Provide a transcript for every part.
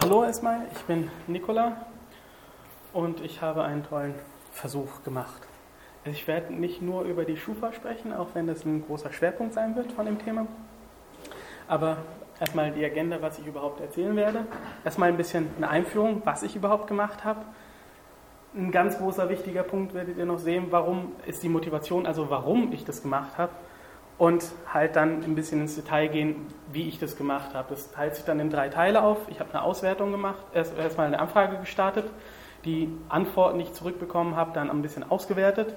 Hallo erstmal, ich bin Nicola und ich habe einen tollen Versuch gemacht. Ich werde nicht nur über die Schufa sprechen, auch wenn das ein großer Schwerpunkt sein wird von dem Thema. Aber erstmal die Agenda, was ich überhaupt erzählen werde. Erstmal ein bisschen eine Einführung, was ich überhaupt gemacht habe. Ein ganz großer wichtiger Punkt werdet ihr noch sehen, warum ist die Motivation, also warum ich das gemacht habe und halt dann ein bisschen ins Detail gehen, wie ich das gemacht habe. Das teilt sich dann in drei Teile auf. Ich habe eine Auswertung gemacht, erst erstmal eine Anfrage gestartet, die Antworten, die ich zurückbekommen habe, dann ein bisschen ausgewertet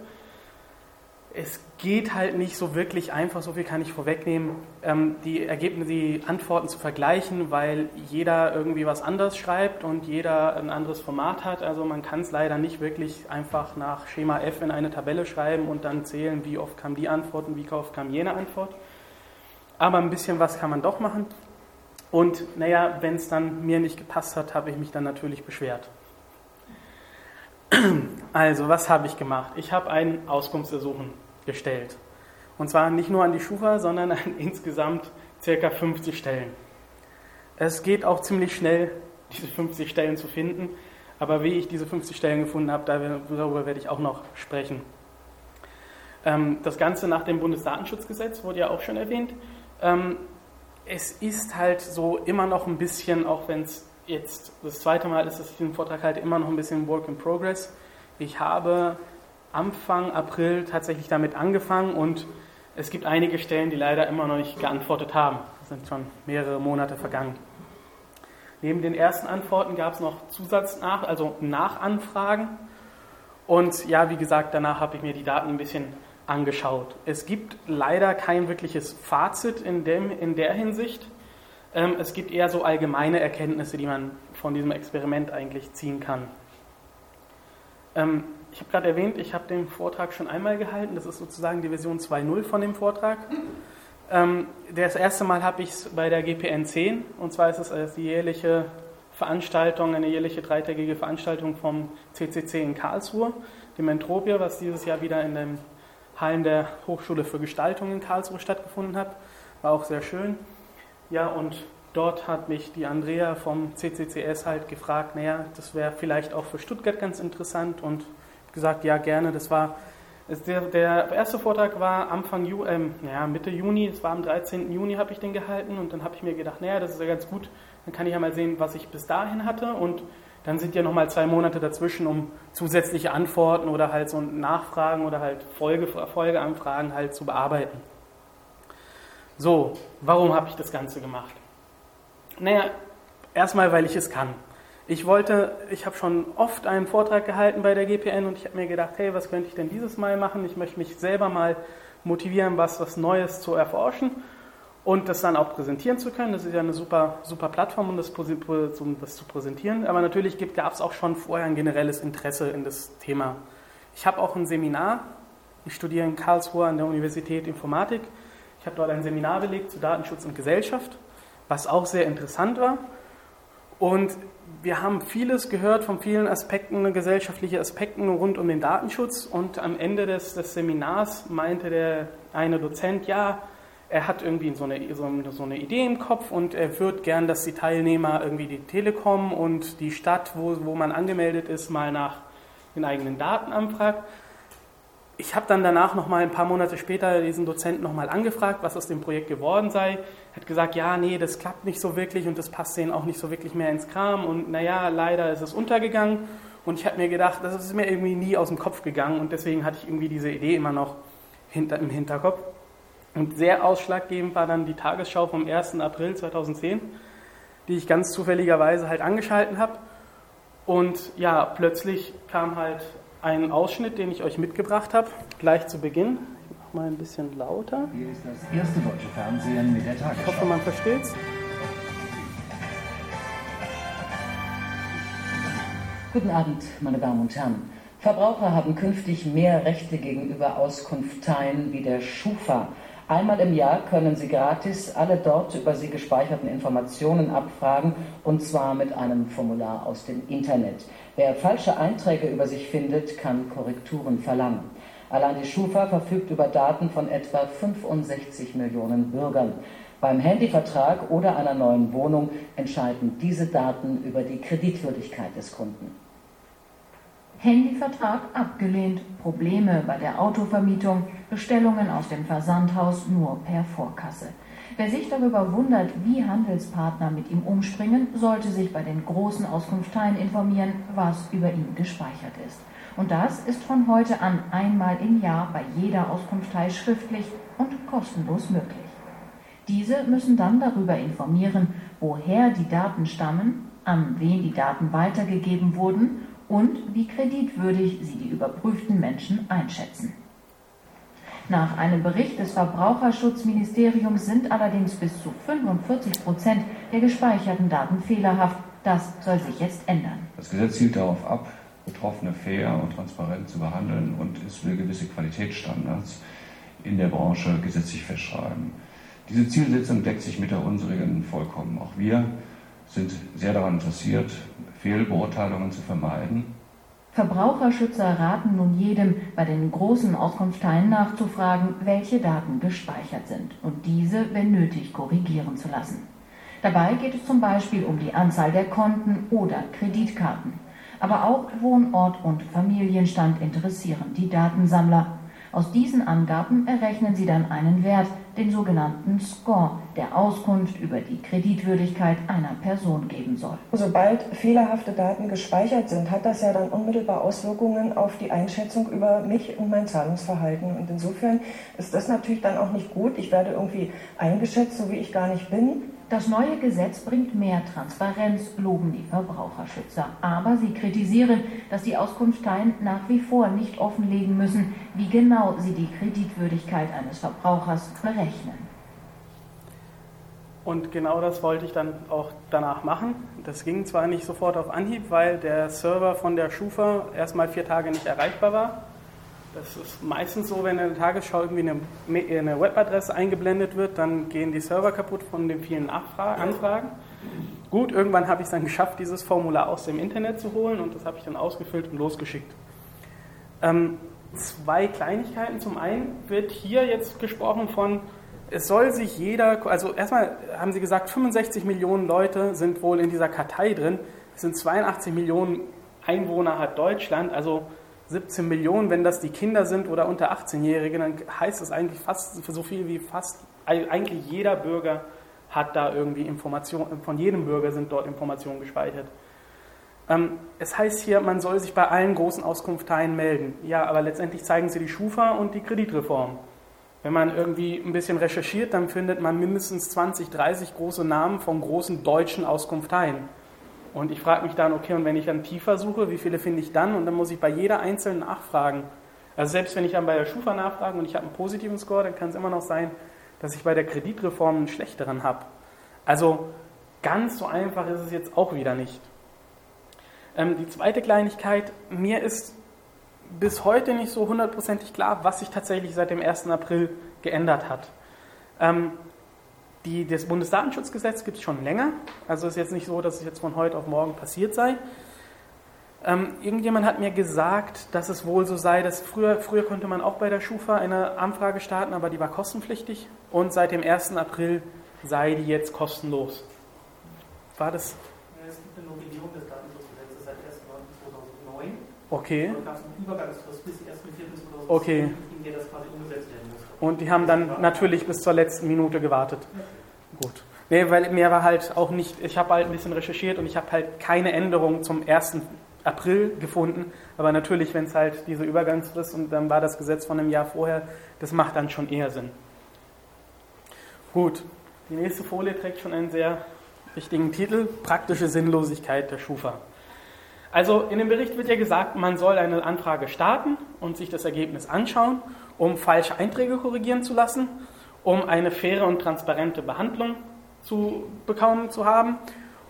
es geht halt nicht so wirklich einfach, so viel kann ich vorwegnehmen, ähm, die Ergebnisse, die Antworten zu vergleichen, weil jeder irgendwie was anderes schreibt und jeder ein anderes Format hat. Also man kann es leider nicht wirklich einfach nach Schema F in eine Tabelle schreiben und dann zählen, wie oft kam die Antwort und wie oft kam jene Antwort. Aber ein bisschen was kann man doch machen. Und naja, wenn es dann mir nicht gepasst hat, habe ich mich dann natürlich beschwert. Also, was habe ich gemacht? Ich habe ein Auskunftsersuchen gestellt. Und zwar nicht nur an die Schufa, sondern an insgesamt ca. 50 Stellen. Es geht auch ziemlich schnell, diese 50 Stellen zu finden. Aber wie ich diese 50 Stellen gefunden habe, darüber werde ich auch noch sprechen. Ähm, das Ganze nach dem Bundesdatenschutzgesetz wurde ja auch schon erwähnt. Ähm, es ist halt so immer noch ein bisschen, auch wenn es jetzt das zweite Mal ist, dass ich den Vortrag halte, immer noch ein bisschen Work in Progress. Ich habe Anfang April tatsächlich damit angefangen und es gibt einige Stellen, die leider immer noch nicht geantwortet haben. Es sind schon mehrere Monate vergangen. Neben den ersten Antworten gab es noch Zusatznach, also Nachanfragen. Und ja, wie gesagt, danach habe ich mir die Daten ein bisschen angeschaut. Es gibt leider kein wirkliches Fazit in, dem, in der Hinsicht. Ähm, es gibt eher so allgemeine Erkenntnisse, die man von diesem Experiment eigentlich ziehen kann. Ich habe gerade erwähnt, ich habe den Vortrag schon einmal gehalten. Das ist sozusagen die Version 2.0 von dem Vortrag. Ähm, das erste Mal habe ich es bei der GPN 10. Und zwar ist es die jährliche Veranstaltung, eine jährliche dreitägige Veranstaltung vom CCC in Karlsruhe, dem Entropia, was dieses Jahr wieder in den Hallen der Hochschule für Gestaltung in Karlsruhe stattgefunden hat. War auch sehr schön. Ja, und dort hat mich die Andrea vom CCCS halt gefragt, naja, das wäre vielleicht auch für Stuttgart ganz interessant und gesagt, ja gerne. Das war der, der erste Vortrag war Anfang Ju, ähm, ja, Mitte Juni, es war am 13. Juni habe ich den gehalten und dann habe ich mir gedacht, naja, das ist ja ganz gut, dann kann ich ja mal sehen, was ich bis dahin hatte und dann sind ja nochmal zwei Monate dazwischen, um zusätzliche Antworten oder halt so Nachfragen oder halt Folge, Folgeanfragen halt zu bearbeiten. So, warum habe ich das Ganze gemacht? Naja, erstmal, weil ich es kann. Ich wollte, ich habe schon oft einen Vortrag gehalten bei der GPN und ich habe mir gedacht, hey, was könnte ich denn dieses Mal machen? Ich möchte mich selber mal motivieren, was, was Neues zu erforschen und das dann auch präsentieren zu können. Das ist ja eine super, super Plattform, um das, um das zu präsentieren. Aber natürlich gab es auch schon vorher ein generelles Interesse in das Thema. Ich habe auch ein Seminar. Ich studiere in Karlsruhe an der Universität Informatik. Ich habe dort ein Seminar belegt zu Datenschutz und Gesellschaft, was auch sehr interessant war. Und wir haben vieles gehört von vielen Aspekten, gesellschaftliche Aspekten rund um den Datenschutz. Und am Ende des, des Seminars meinte der eine Dozent, ja, er hat irgendwie so eine, so, so eine Idee im Kopf und er würde gern, dass die Teilnehmer irgendwie die Telekom und die Stadt, wo, wo man angemeldet ist, mal nach den eigenen Daten anfragt ich habe dann danach noch mal ein paar Monate später diesen Dozenten noch mal angefragt, was aus dem Projekt geworden sei. Hat gesagt, ja, nee, das klappt nicht so wirklich und das passt denen auch nicht so wirklich mehr ins Kram und naja, leider ist es untergegangen. Und ich habe mir gedacht, das ist mir irgendwie nie aus dem Kopf gegangen und deswegen hatte ich irgendwie diese Idee immer noch hinter, im Hinterkopf. Und sehr ausschlaggebend war dann die Tagesschau vom 1. April 2010, die ich ganz zufälligerweise halt angeschalten habe. Und ja, plötzlich kam halt einen Ausschnitt, den ich euch mitgebracht habe, gleich zu Beginn. Mal ein bisschen lauter. Hier ist das erste deutsche Fernsehen mit der Tagesschau. Ich hoffe, man versteht es. Guten Abend, meine Damen und Herren. Verbraucher haben künftig mehr Rechte gegenüber Auskunfteien wie der Schufa. Einmal im Jahr können Sie gratis alle dort über Sie gespeicherten Informationen abfragen und zwar mit einem Formular aus dem Internet. Wer falsche Einträge über sich findet, kann Korrekturen verlangen. Allein die Schufa verfügt über Daten von etwa 65 Millionen Bürgern. Beim Handyvertrag oder einer neuen Wohnung entscheiden diese Daten über die Kreditwürdigkeit des Kunden. Handyvertrag abgelehnt, Probleme bei der Autovermietung, Bestellungen aus dem Versandhaus nur per Vorkasse. Wer sich darüber wundert, wie Handelspartner mit ihm umspringen, sollte sich bei den großen Auskunfteien informieren, was über ihn gespeichert ist. Und das ist von heute an einmal im Jahr bei jeder Auskunftei schriftlich und kostenlos möglich. Diese müssen dann darüber informieren, woher die Daten stammen, an wen die Daten weitergegeben wurden und wie kreditwürdig sie die überprüften Menschen einschätzen. Nach einem Bericht des Verbraucherschutzministeriums sind allerdings bis zu 45 Prozent der gespeicherten Daten fehlerhaft. Das soll sich jetzt ändern. Das Gesetz zielt darauf ab, Betroffene fair und transparent zu behandeln und es will gewisse Qualitätsstandards in der Branche gesetzlich festschreiben. Diese Zielsetzung deckt sich mit der unsrigen vollkommen. Auch wir sind sehr daran interessiert, Fehlbeurteilungen zu vermeiden. Verbraucherschützer raten nun jedem, bei den großen Auskunftsteilen nachzufragen, welche Daten gespeichert sind und diese, wenn nötig, korrigieren zu lassen. Dabei geht es zum Beispiel um die Anzahl der Konten oder Kreditkarten. Aber auch Wohnort und Familienstand interessieren die Datensammler. Aus diesen Angaben errechnen Sie dann einen Wert, den sogenannten Score, der Auskunft über die Kreditwürdigkeit einer Person geben soll. Sobald fehlerhafte Daten gespeichert sind, hat das ja dann unmittelbar Auswirkungen auf die Einschätzung über mich und mein Zahlungsverhalten. Und insofern ist das natürlich dann auch nicht gut. Ich werde irgendwie eingeschätzt, so wie ich gar nicht bin. Das neue Gesetz bringt mehr Transparenz, loben die Verbraucherschützer. Aber sie kritisieren, dass die Auskunftsteilen nach wie vor nicht offenlegen müssen, wie genau sie die Kreditwürdigkeit eines Verbrauchers berechnen. Und genau das wollte ich dann auch danach machen. Das ging zwar nicht sofort auf Anhieb, weil der Server von der Schufa erstmal vier Tage nicht erreichbar war. Das ist meistens so, wenn in der Tagesschau irgendwie eine, eine Webadresse eingeblendet wird, dann gehen die Server kaputt von den vielen Anfragen. Gut, irgendwann habe ich es dann geschafft, dieses Formular aus dem Internet zu holen und das habe ich dann ausgefüllt und losgeschickt. Ähm, zwei Kleinigkeiten. Zum einen wird hier jetzt gesprochen von, es soll sich jeder, also erstmal haben Sie gesagt, 65 Millionen Leute sind wohl in dieser Kartei drin. Es sind 82 Millionen Einwohner hat Deutschland, also 17 Millionen, wenn das die Kinder sind oder unter 18-Jährige, dann heißt das eigentlich fast so viel wie fast, eigentlich jeder Bürger hat da irgendwie Informationen, von jedem Bürger sind dort Informationen gespeichert. Ähm, es heißt hier, man soll sich bei allen großen Auskunfteien melden. Ja, aber letztendlich zeigen sie die Schufa und die Kreditreform. Wenn man irgendwie ein bisschen recherchiert, dann findet man mindestens 20, 30 große Namen von großen deutschen Auskunfteien. Und ich frage mich dann, okay, und wenn ich dann tiefer suche, wie viele finde ich dann? Und dann muss ich bei jeder einzelnen nachfragen. Also selbst wenn ich dann bei der Schufa nachfrage und ich habe einen positiven Score, dann kann es immer noch sein, dass ich bei der Kreditreform einen schlechteren habe. Also ganz so einfach ist es jetzt auch wieder nicht. Ähm, die zweite Kleinigkeit, mir ist bis heute nicht so hundertprozentig klar, was sich tatsächlich seit dem 1. April geändert hat. Ähm, die, das Bundesdatenschutzgesetz gibt es schon länger. Also ist jetzt nicht so, dass es jetzt von heute auf morgen passiert sei. Ähm, irgendjemand hat mir gesagt, dass es wohl so sei, dass früher, früher konnte man auch bei der Schufa eine Anfrage starten, aber die war kostenpflichtig. Und seit dem 1. April sei die jetzt kostenlos. War das? Es gibt eine Novellierung des Datenschutzgesetzes seit 1. 2009. Okay. Und gab es eine Übergangsfrist bis 1.4.2010, okay. in der das quasi umgesetzt muss. Und die haben dann natürlich bis zur letzten Minute gewartet. Gut. Nee, weil mir war halt auch nicht, ich habe halt ein bisschen recherchiert und ich habe halt keine Änderung zum 1. April gefunden. Aber natürlich, wenn es halt diese Übergangsfrist und dann war das Gesetz von einem Jahr vorher, das macht dann schon eher Sinn. Gut, die nächste Folie trägt schon einen sehr wichtigen Titel, praktische Sinnlosigkeit der Schufa. Also in dem Bericht wird ja gesagt, man soll eine Anfrage starten und sich das Ergebnis anschauen, um falsche Einträge korrigieren zu lassen um eine faire und transparente Behandlung zu bekommen zu haben.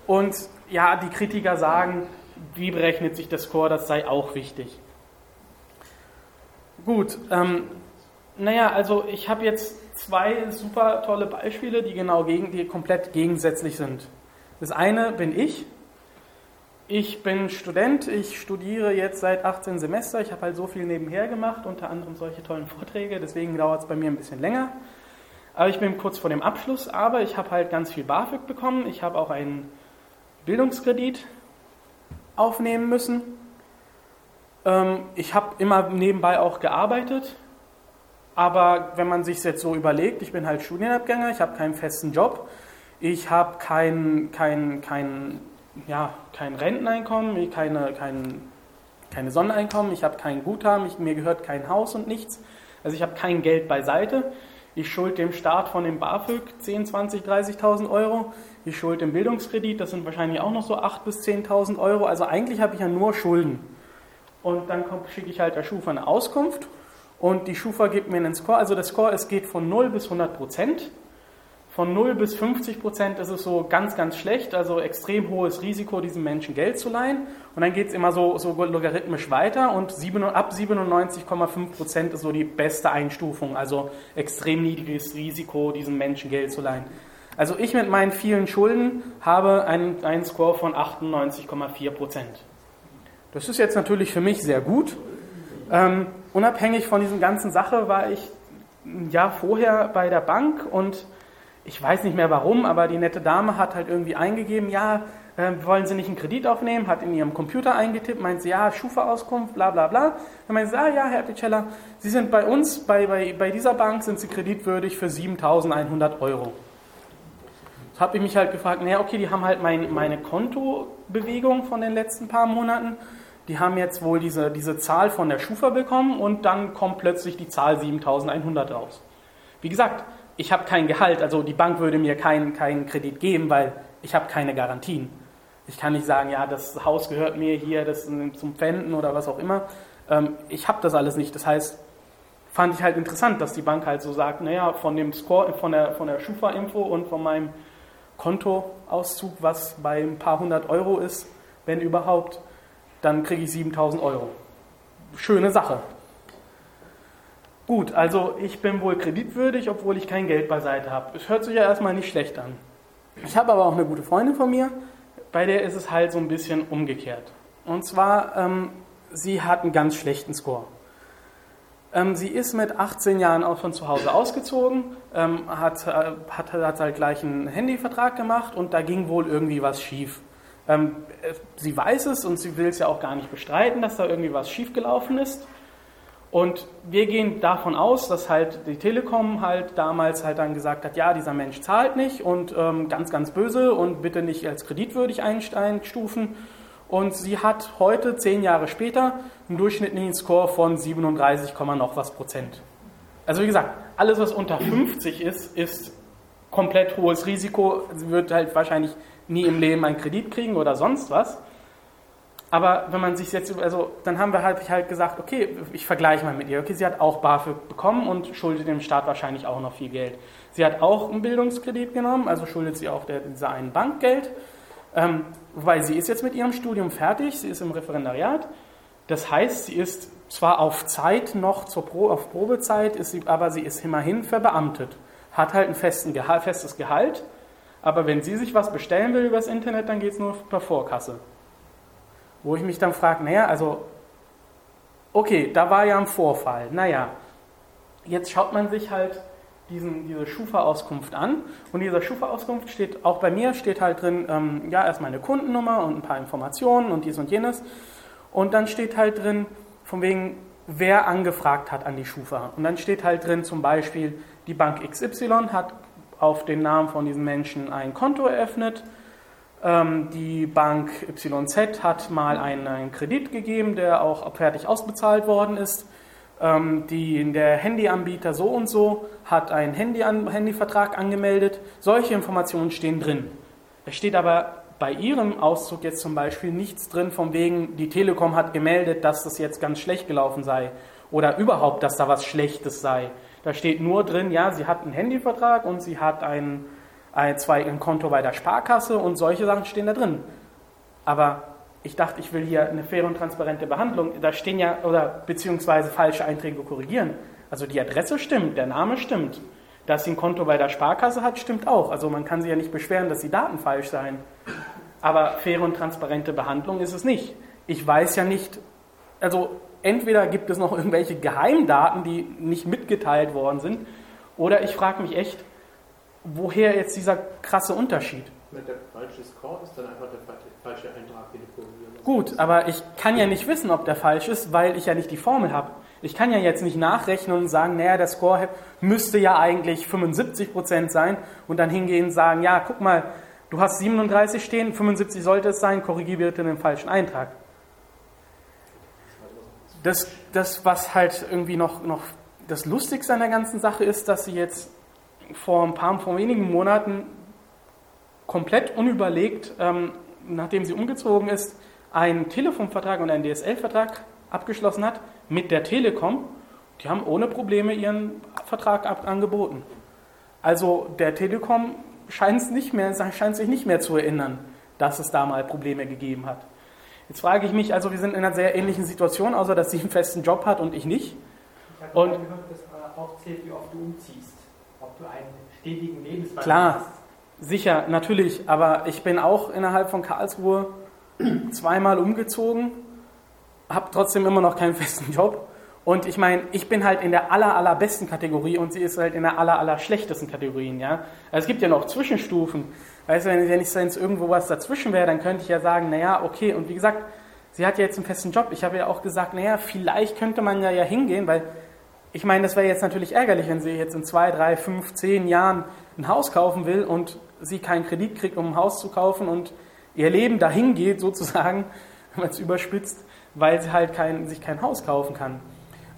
Und ja, die Kritiker sagen, wie berechnet sich der Score, das sei auch wichtig. Gut, ähm, naja, also ich habe jetzt zwei super tolle Beispiele, die genau gegen, die komplett gegensätzlich sind. Das eine bin ich. Ich bin Student, ich studiere jetzt seit 18 Semester, ich habe halt so viel nebenher gemacht, unter anderem solche tollen Vorträge, deswegen dauert es bei mir ein bisschen länger. Aber ich bin kurz vor dem Abschluss, aber ich habe halt ganz viel BAföG bekommen. Ich habe auch einen Bildungskredit aufnehmen müssen. Ähm, ich habe immer nebenbei auch gearbeitet. Aber wenn man sich jetzt so überlegt, ich bin halt Studienabgänger, ich habe keinen festen Job, ich habe kein, kein, kein, ja, kein Renteneinkommen, keine, kein, keine Sondereinkommen, ich habe kein Guthaben, ich, mir gehört kein Haus und nichts. Also ich habe kein Geld beiseite. Ich schuld dem Staat von dem BAföG 10, 20, 30.000 Euro. Ich schuld dem Bildungskredit, das sind wahrscheinlich auch noch so 8.000 bis 10.000 Euro. Also eigentlich habe ich ja nur Schulden. Und dann schicke ich halt der Schufa eine Auskunft und die Schufa gibt mir einen Score. Also der Score, es geht von 0 bis 100 Prozent. Von 0 bis 50 Prozent ist es so ganz, ganz schlecht, also extrem hohes Risiko, diesem Menschen Geld zu leihen. Und dann geht es immer so, so logarithmisch weiter und sieben, ab 97,5 Prozent ist so die beste Einstufung, also extrem niedriges Risiko, diesem Menschen Geld zu leihen. Also ich mit meinen vielen Schulden habe einen, einen Score von 98,4 Prozent. Das ist jetzt natürlich für mich sehr gut. Ähm, unabhängig von diesen ganzen Sache war ich ein Jahr vorher bei der Bank und ich weiß nicht mehr warum, aber die nette Dame hat halt irgendwie eingegeben, ja, äh, wollen Sie nicht einen Kredit aufnehmen? Hat in ihrem Computer eingetippt, meint sie, ja, Schufa-Auskunft, bla bla bla. Dann meint sie, ah ja, Herr Picella, Sie sind bei uns, bei, bei, bei dieser Bank sind Sie kreditwürdig für 7.100 Euro. Das habe ich mich halt gefragt, naja, okay, die haben halt mein, meine Kontobewegung von den letzten paar Monaten. Die haben jetzt wohl diese, diese Zahl von der Schufa bekommen und dann kommt plötzlich die Zahl 7.100 raus. Wie gesagt, ich habe kein Gehalt, also die Bank würde mir keinen kein Kredit geben, weil ich habe keine Garantien. Ich kann nicht sagen, ja, das Haus gehört mir hier, das zum Pfänden oder was auch immer. Ähm, ich habe das alles nicht. Das heißt, fand ich halt interessant, dass die Bank halt so sagt, naja, von dem Score, von der, von der Schufa-Info und von meinem Kontoauszug, was bei ein paar hundert Euro ist, wenn überhaupt, dann kriege ich 7000 Euro. Schöne Sache. Gut, also ich bin wohl kreditwürdig, obwohl ich kein Geld beiseite habe. Es hört sich ja erstmal nicht schlecht an. Ich habe aber auch eine gute Freundin von mir, bei der ist es halt so ein bisschen umgekehrt. Und zwar, ähm, sie hat einen ganz schlechten Score. Ähm, sie ist mit 18 Jahren auch von zu Hause ausgezogen, ähm, hat, äh, hat, hat halt gleich einen Handyvertrag gemacht und da ging wohl irgendwie was schief. Ähm, äh, sie weiß es und sie will es ja auch gar nicht bestreiten, dass da irgendwie was schiefgelaufen ist. Und wir gehen davon aus, dass halt die Telekom halt damals halt dann gesagt hat, ja, dieser Mensch zahlt nicht und ähm, ganz, ganz böse und bitte nicht als kreditwürdig einstufen. Und sie hat heute, zehn Jahre später, einen durchschnittlichen Score von 37, noch was Prozent. Also wie gesagt, alles, was unter 50 ist, ist komplett hohes Risiko. Sie wird halt wahrscheinlich nie im Leben einen Kredit kriegen oder sonst was. Aber wenn man sich jetzt, also dann haben wir halt, halt gesagt, okay, ich vergleiche mal mit ihr. Okay, sie hat auch BAföG bekommen und schuldet dem Staat wahrscheinlich auch noch viel Geld. Sie hat auch einen Bildungskredit genommen, also schuldet sie auch der, dieser einen Bank Geld. Ähm, weil sie ist jetzt mit ihrem Studium fertig, sie ist im Referendariat. Das heißt, sie ist zwar auf Zeit noch zur Pro, auf Probezeit, ist sie, aber sie ist immerhin verbeamtet. Hat halt ein festen Gehalt, festes Gehalt, aber wenn sie sich was bestellen will übers Internet, dann geht es nur per Vorkasse. Wo ich mich dann frage, naja, also, okay, da war ja ein Vorfall. Naja, jetzt schaut man sich halt diesen, diese Schufa-Auskunft an. Und dieser Schufa-Auskunft steht, auch bei mir steht halt drin, ähm, ja, erstmal eine Kundennummer und ein paar Informationen und dies und jenes. Und dann steht halt drin, von wegen, wer angefragt hat an die Schufa. Und dann steht halt drin zum Beispiel, die Bank XY hat auf den Namen von diesem Menschen ein Konto eröffnet die Bank YZ hat mal einen, einen, Kredit gegeben, der auch fertig ausbezahlt worden ist. Ähm, die, der Handyanbieter so und so hat einen Handy an, Handyvertrag angemeldet. Solche Informationen stehen drin. Es steht aber bei Ihrem Auszug jetzt zum Beispiel nichts drin, von wegen, die Telekom hat gemeldet, dass das jetzt ganz schlecht gelaufen sei oder überhaupt, dass da was Schlechtes sei. Da steht nur drin, ja, sie hat einen Handyvertrag und sie hat einen zwei ein Konto bei der Sparkasse und solche Sachen stehen da drin. Aber ich dachte, ich will hier eine faire und transparente Behandlung. Da stehen ja, oder beziehungsweise falsche Einträge korrigieren. Also die Adresse stimmt, der Name stimmt. Dass sie ein Konto bei der Sparkasse hat, stimmt auch. Also man kann sie ja nicht beschweren, dass die Daten falsch seien. Aber faire und transparente Behandlung ist es nicht. Ich weiß ja nicht, also entweder gibt es noch irgendwelche Geheimdaten, die nicht mitgeteilt worden sind, Oder ich frage mich echt, woher jetzt dieser krasse Unterschied? Wenn der falsche Score ist, dann einfach der falsche Eintrag, den du musst. Gut, aber ich kann ja nicht wissen, ob der falsch ist, weil ich ja nicht die Formel habe. Ich kann ja jetzt nicht nachrechnen und sagen, naja, der Score müsste ja eigentlich 75% sein und dann hingehen und sagen, ja, guck mal, du hast 37 stehen, 75 sollte es sein, korrigiere bitte den falschen Eintrag. Das, das was halt irgendwie noch, noch das Lustigste an der ganzen Sache ist, dass sie jetzt vor ein paar, vor wenigen Monaten komplett unüberlegt, ähm, nachdem sie umgezogen ist, einen Telefonvertrag und einen DSL-Vertrag abgeschlossen hat mit der Telekom. Die haben ohne Probleme ihren Vertrag angeboten. Also der Telekom scheint, nicht mehr, scheint sich nicht mehr zu erinnern, dass es da mal Probleme gegeben hat. Jetzt frage ich mich, also wir sind in einer sehr ähnlichen Situation, außer dass sie einen festen Job hat und ich nicht. Ich habe gehört, dass äh, auch zählt, wie oft du umziehst. Ob du einen stetigen Lebenswandel Klar, hast. sicher, natürlich. Aber ich bin auch innerhalb von Karlsruhe zweimal umgezogen, habe trotzdem immer noch keinen festen Job. Und ich meine, ich bin halt in der aller, allerbesten Kategorie und sie ist halt in der aller, aller schlechtesten Kategorie. Ja? Also es gibt ja noch Zwischenstufen. Weißt du, wenn, wenn ich jetzt irgendwo was dazwischen wäre, dann könnte ich ja sagen, naja, okay. Und wie gesagt, sie hat ja jetzt einen festen Job. Ich habe ja auch gesagt, naja, vielleicht könnte man ja, ja hingehen, weil ich meine, das wäre jetzt natürlich ärgerlich, wenn sie jetzt in zwei, drei, fünf, zehn Jahren ein Haus kaufen will und sie keinen Kredit kriegt, um ein Haus zu kaufen und ihr Leben dahin geht, sozusagen, wenn man es überspitzt, weil sie halt kein, sich kein Haus kaufen kann.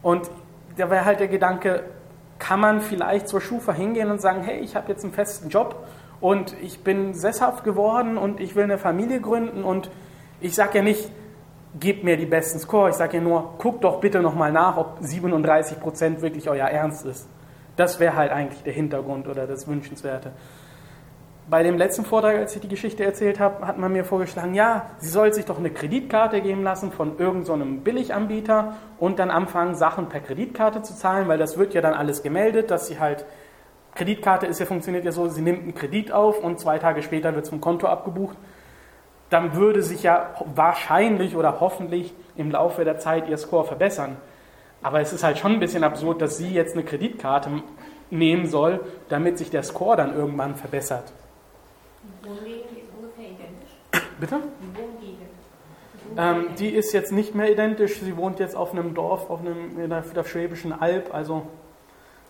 Und da wäre halt der Gedanke, kann man vielleicht zur Schufa hingehen und sagen, hey, ich habe jetzt einen festen Job und ich bin sesshaft geworden und ich will eine Familie gründen und ich sage ja nicht, gebt mir die besten Score, ich sage ja nur, guckt doch bitte nochmal nach, ob 37% wirklich euer Ernst ist. Das wäre halt eigentlich der Hintergrund oder das Wünschenswerte bei dem letzten Vortrag, als ich die Geschichte erzählt habe, hat man mir vorgeschlagen, ja, sie soll sich doch eine Kreditkarte geben lassen von irgendeinem so Billiganbieter und dann anfangen, Sachen per Kreditkarte zu zahlen, weil das wird ja dann alles gemeldet, dass sie halt, Kreditkarte ist ja, funktioniert ja so, sie nimmt einen Kredit auf und zwei Tage später wird es vom Konto abgebucht. Dann würde sich ja wahrscheinlich oder hoffentlich im Laufe der Zeit ihr Score verbessern. Aber es ist halt schon ein bisschen absurd, dass sie jetzt eine Kreditkarte nehmen soll, damit sich der Score dann irgendwann verbessert. Die Wohngegend ist ungefähr identisch. Bitte? Die Wohngegend. Ähm, die ist jetzt nicht mehr identisch. Sie wohnt jetzt auf einem Dorf, auf einem, in der, der Schwäbischen Alb, also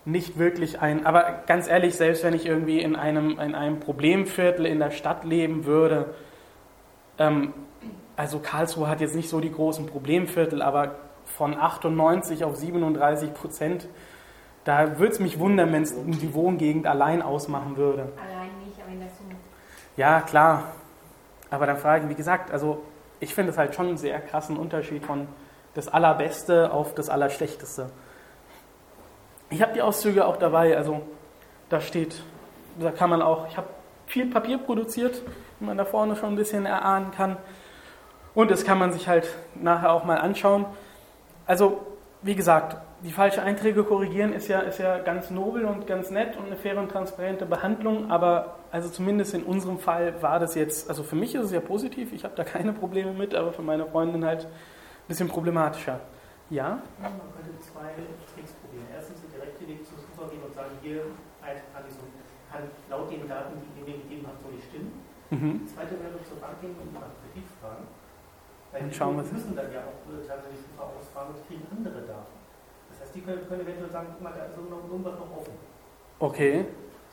nicht wirklich ein. Aber ganz ehrlich, selbst wenn ich irgendwie in einem, in einem Problemviertel in der Stadt leben würde, ähm, also Karlsruhe hat jetzt nicht so die großen Problemviertel, aber von 98 auf 37 Prozent, da würde es mich wundern, wenn es die Wohngegend allein ausmachen würde. Allein nicht, aber in der Summe. Ja, klar. Aber dann frage ich, wie gesagt, also ich finde es halt schon einen sehr krassen Unterschied von das Allerbeste auf das Allerschlechteste. Ich habe die Auszüge auch dabei, also da steht, da kann man auch, ich habe viel Papier produziert, wie man da vorne schon ein bisschen erahnen kann. Und das kann man sich halt nachher auch mal anschauen. Also, wie gesagt, die falschen Einträge korrigieren ist ja, ist ja ganz nobel und ganz nett und eine faire und transparente Behandlung, aber also zumindest in unserem Fall war das jetzt, also für mich ist es ja positiv, ich habe da keine Probleme mit, aber für meine Freundin halt ein bisschen problematischer. Ja? Man könnte zwei Tricks probieren. Erstens den direkten Weg zur Suche gehen und sagen, hier Eintrag so, kann laut den Daten, die ihr mir gegeben habt, so nicht stimmen. Mhm. Die zweite wäre zur Bank gehen und nach Kredit fragen. Weil die schauen es. müssen dann ja auch tatsächlich Suche ausfragen und kriegen andere Daten. Das heißt, die können, können eventuell sagen, guck mal, da ist noch irgendwas noch offen. Okay.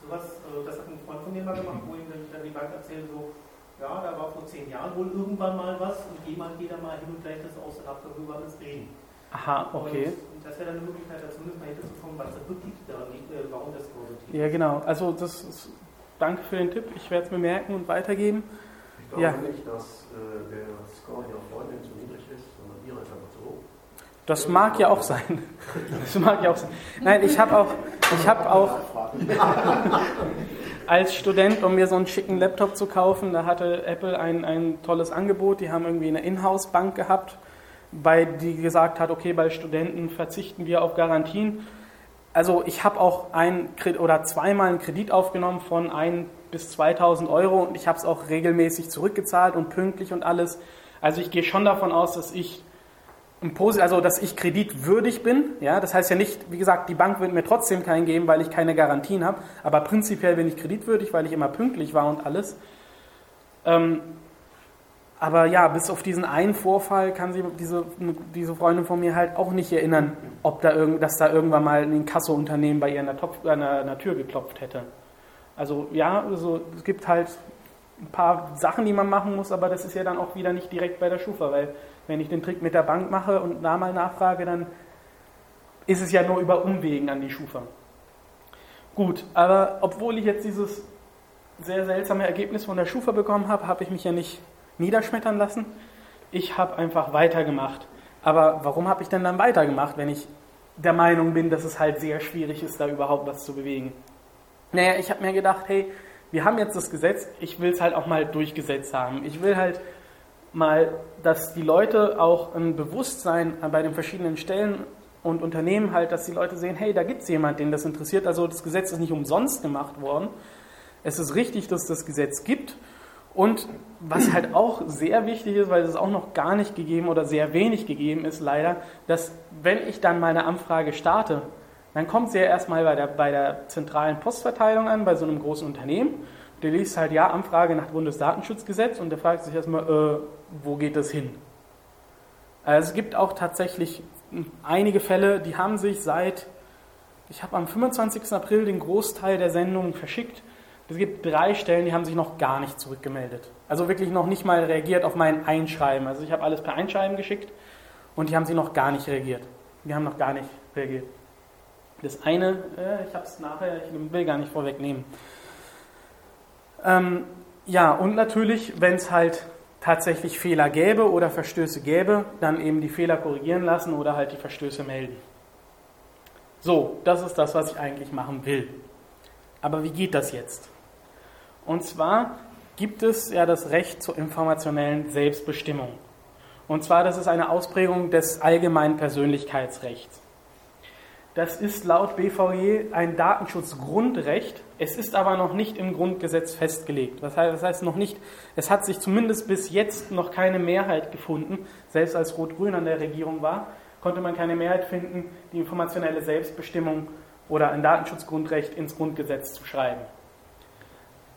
Sowas, äh, das hat ein Freund von mir mal gemacht, wo ihm dann dann die Bank erzählt, so, ja, da war vor zehn Jahren wohl irgendwann mal was und jemand geht da mal hin und gleicht das aus und habt darüber alles reden. Aha, okay. Und, und das wäre dann eine Möglichkeit, da zumindest mal hinterzukommen, was da wirklich daran liegt, äh, warum das so ist. Ja, genau. Also das ist, danke für den Tipp. Ich werde es mir merken und weitergeben. Ich glaube Ja. nicht, dass äh, der Score Ihrer Freundin zu niedrig ist, sondern Ihre ist einfach zu hoch. Das mag ja auch sein. Das mag ja auch sein. Nein, ich habe auch, ich habe auch als Student, um mir so einen schicken Laptop zu kaufen, da hatte Apple ein, ein tolles Angebot. Die haben irgendwie eine Inhouse-Bank gehabt, bei die gesagt hat, okay, bei Studenten verzichten wir auf Garantien. Also ich habe auch ein oder zweimal einen Kredit aufgenommen von 1 bis 2000 Euro und ich habe es auch regelmäßig zurückgezahlt und pünktlich und alles. Also ich gehe schon davon aus, dass ich also dass ich kreditwürdig bin. Ja, das heißt ja nicht, wie gesagt, die Bank wird mir trotzdem keinen geben, weil ich keine Garantien habe. Aber prinzipiell bin ich kreditwürdig, weil ich immer pünktlich war und alles. Ähm, aber ja, bis auf diesen einen Vorfall kann sich diese, diese Freundin von mir halt auch nicht erinnern, ob da irgend, dass da irgendwann mal ein Inkasso-Unternehmen bei ihr an der, Topf, an der Tür geklopft hätte. Also ja, also, es gibt halt ein paar Sachen, die man machen muss, aber das ist ja dann auch wieder nicht direkt bei der Schufa, weil wenn ich den Trick mit der Bank mache und da mal nachfrage, dann ist es ja nur über Umwegen an die Schufa. Gut, aber obwohl ich jetzt dieses sehr seltsame Ergebnis von der Schufa bekommen habe, habe ich mich ja nicht niederschmettern lassen. Ich habe einfach weitergemacht. Aber warum habe ich denn dann weitergemacht, wenn ich der Meinung bin, dass es halt sehr schwierig ist, da überhaupt was zu bewegen? Naja, ich habe mir gedacht, hey, wir haben jetzt das Gesetz, ich will es halt auch mal durchgesetzt haben. Ich will halt mal, dass die Leute auch ein Bewusstsein bei den verschiedenen Stellen und Unternehmen halt, dass die Leute sehen, hey, da gibt es jemanden, den das interessiert. Also das Gesetz ist nicht umsonst gemacht worden. Es ist richtig, dass es das Gesetz gibt. Und was halt auch sehr wichtig ist, weil es auch noch gar nicht gegeben oder sehr wenig gegeben ist, leider, dass wenn ich dann meine Anfrage starte, dann kommt sie ja erstmal bei der, bei der zentralen Postverteilung an, bei so einem großen Unternehmen. Der liest halt, ja, Anfrage nach Bundesdatenschutzgesetz und der fragt sich erstmal, äh, wo geht das hin? Also es gibt auch tatsächlich einige Fälle, die haben sich seit, ich habe am 25. April den Großteil der Sendungen verschickt. Es gibt drei Stellen, die haben sich noch gar nicht zurückgemeldet. Also wirklich noch nicht mal reagiert auf mein Einschreiben. Also ich habe alles per Einschreiben geschickt und die haben sie noch gar nicht reagiert. Die haben noch gar nicht reagiert. Das eine, äh, ich habe es nachher, ich will gar nicht vorwegnehmen. Ähm, ja, und natürlich, wenn es halt tatsächlich Fehler gäbe oder Verstöße gäbe, dann eben die Fehler korrigieren lassen oder halt die Verstöße melden. So, das ist das, was ich eigentlich machen will. Aber wie geht das jetzt? Und zwar gibt es ja das Recht zur informationellen Selbstbestimmung. Und zwar, das ist eine Ausprägung des allgemeinen Persönlichkeitsrechts. Das ist laut BVG ein Datenschutzgrundrecht. Es ist aber noch nicht im Grundgesetz festgelegt. Das heißt, das heißt noch nicht, es hat sich zumindest bis jetzt noch keine Mehrheit gefunden. Selbst als Rot-Grün an der Regierung war, konnte man keine Mehrheit finden, die informationelle Selbstbestimmung oder ein Datenschutzgrundrecht ins Grundgesetz zu schreiben.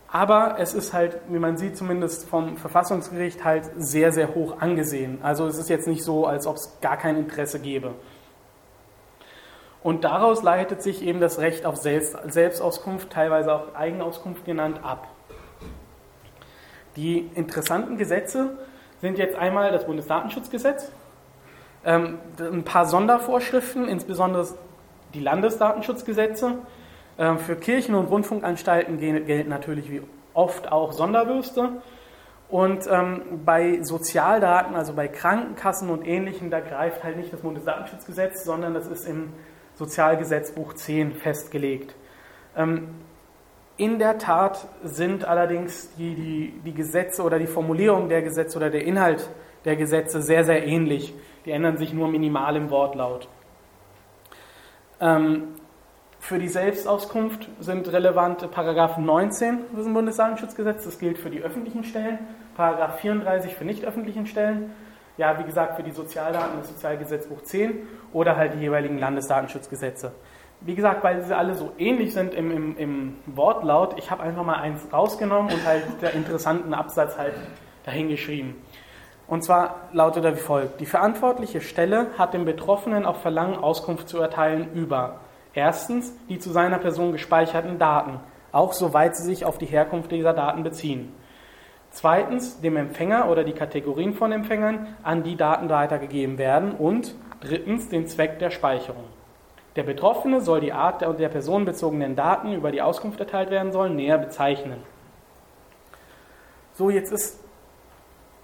Aber es ist halt, wie man sieht, zumindest vom Verfassungsgericht halt sehr, sehr hoch angesehen. Also es ist jetzt nicht so, als ob es gar kein Interesse gäbe. Und daraus leitet sich eben das Recht auf Selbstauskunft, teilweise auch Eigenauskunft genannt, ab. Die interessanten Gesetze sind jetzt einmal das Bundesdatenschutzgesetz, ähm, ein paar Sondervorschriften, insbesondere die Landesdatenschutzgesetze. Ähm, für Kirchen und Rundfunkanstalten gelten natürlich wie oft auch Sonderwürste. Und ähm, bei Sozialdaten, also bei Krankenkassen und Ähnlichem, da greift halt nicht das Bundesdatenschutzgesetz, sondern das ist im Sozialgesetzbuch 10 festgelegt. Ähm, in der Tat sind allerdings die, die, die Gesetze oder die Formulierung der Gesetze oder der Inhalt der Gesetze sehr, sehr ähnlich. Die ändern sich nur minimal im Wortlaut. Ähm, für die Selbstauskunft sind relevant Paragraph 19 des Bundesdatenschutzgesetzes, das gilt für die öffentlichen Stellen, Paragraph 34 für nicht öffentlichen Stellen, ja, wie gesagt, für die Sozialdaten das Sozialgesetzbuch 10 oder halt die jeweiligen Landesdatenschutzgesetze. Wie gesagt, weil sie alle so ähnlich sind im, im, im Wortlaut, ich habe einfach mal eins rausgenommen und halt der interessanten Absatz halt dahingeschrieben. Und zwar lautet er wie folgt. Die verantwortliche Stelle hat dem Betroffenen auf Verlangen Auskunft zu erteilen über erstens die zu seiner Person gespeicherten Daten, auch soweit sie sich auf die Herkunft dieser Daten beziehen. Zweitens dem Empfänger oder die Kategorien von Empfängern, an die Daten weitergegeben werden. Und drittens den Zweck der Speicherung. Der Betroffene soll die Art der, der personenbezogenen Daten, über die Auskunft erteilt werden sollen, näher bezeichnen. So, jetzt ist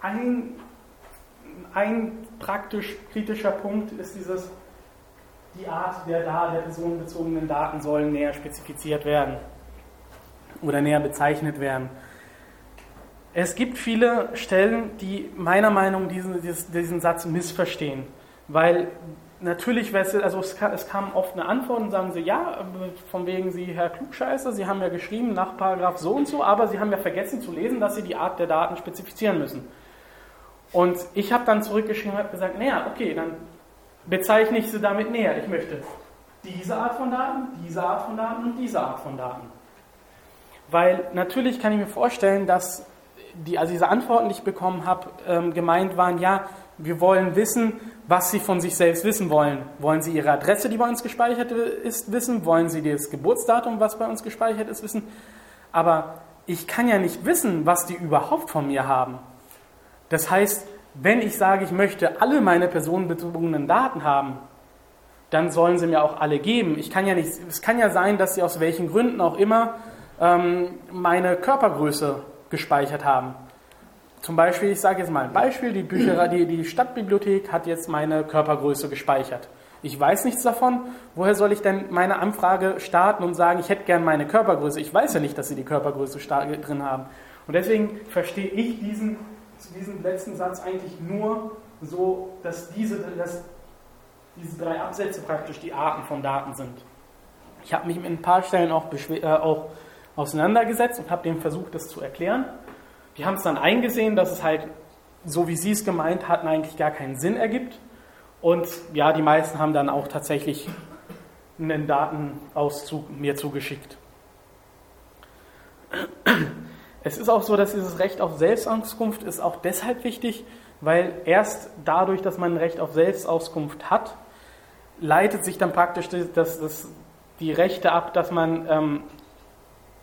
ein, ein praktisch kritischer Punkt ist dieses, die Art der, der personenbezogenen Daten sollen näher spezifiziert werden oder näher bezeichnet werden. Es gibt viele Stellen, die meiner Meinung nach diesen, diesen Satz missverstehen, weil natürlich, also es kam, oft eine Antwort und sagen sie, ja, von wegen Sie, Herr Klugscheißer, Sie haben ja geschrieben nach Paragraph so und so, aber Sie haben ja vergessen zu lesen, dass Sie die Art der Daten spezifizieren müssen. Und ich habe dann zurückgeschrieben und habe gesagt, naja, okay, dann bezeichne ich sie damit näher. Ich möchte diese Art von Daten, diese Art von Daten und diese Art von Daten. Weil natürlich kann ich mir vorstellen, dass die, also diese Antworten, die ich bekommen habe, ähm, gemeint waren, ja, wir wollen wissen, was Sie von sich selbst wissen wollen. Wollen Sie Ihre Adresse, die bei uns gespeichert ist, wissen? Wollen Sie das Geburtsdatum, was bei uns gespeichert ist, wissen? Aber ich kann ja nicht wissen, was die überhaupt von mir haben. Das heißt, wenn ich sage, ich möchte alle meine personenbezogenen Daten haben, dann sollen sie mir auch alle geben. Ich kann ja nicht, es kann ja sein, dass sie aus welchen Gründen auch immer ähm, meine Körpergröße gespeichert haben. Zum Beispiel, ich sage jetzt mal ein Beispiel, die, Bücherei, die, die Stadtbibliothek hat jetzt meine Körpergröße gespeichert. Ich weiß nichts davon. Woher soll ich denn meine Anfrage starten und sagen, ich hätte gern meine Körpergröße? Ich weiß ja nicht, dass sie die Körpergröße drin haben. Und deswegen verstehe ich diesen, diesen letzten Satz eigentlich nur so, dass diese, dass diese drei Absätze praktisch die Arten von Daten sind. Ich habe mich mit ein paar Stellen auch, äh, auch auseinandergesetzt und habe dem versucht, das zu erklären. Die haben es dann eingesehen, dass es halt, so wie sie es gemeint hatten, eigentlich gar keinen Sinn ergibt. Und ja, die meisten haben dann auch tatsächlich einen Datenauszug mir zugeschickt. Es ist auch so, dass dieses Recht auf Selbstauskunft ist auch deshalb wichtig, weil erst dadurch, dass man ein Recht auf Selbstauskunft hat, leitet sich dann praktisch das, das, die Rechte ab, dass man ähm,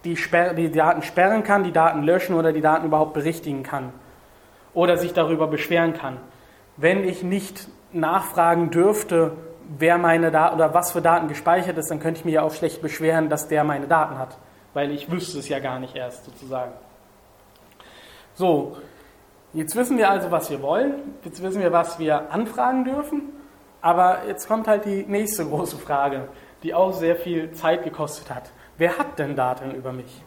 die, Sperr, die Daten sperren kann, die Daten löschen oder die Daten überhaupt berichtigen kann oder sich darüber beschweren kann. Wenn ich nicht nachfragen dürfte, wer meine Daten oder was für Daten gespeichert ist, dann könnte ich mir ja auch schlecht beschweren, dass der meine Daten hat, weil ich wüsste es ja gar nicht erst sozusagen. So, jetzt wissen wir also, was wir wollen, jetzt wissen wir, was wir anfragen dürfen, aber jetzt kommt halt die nächste große Frage, die auch sehr viel Zeit gekostet hat. Wer hat denn Daten über mich?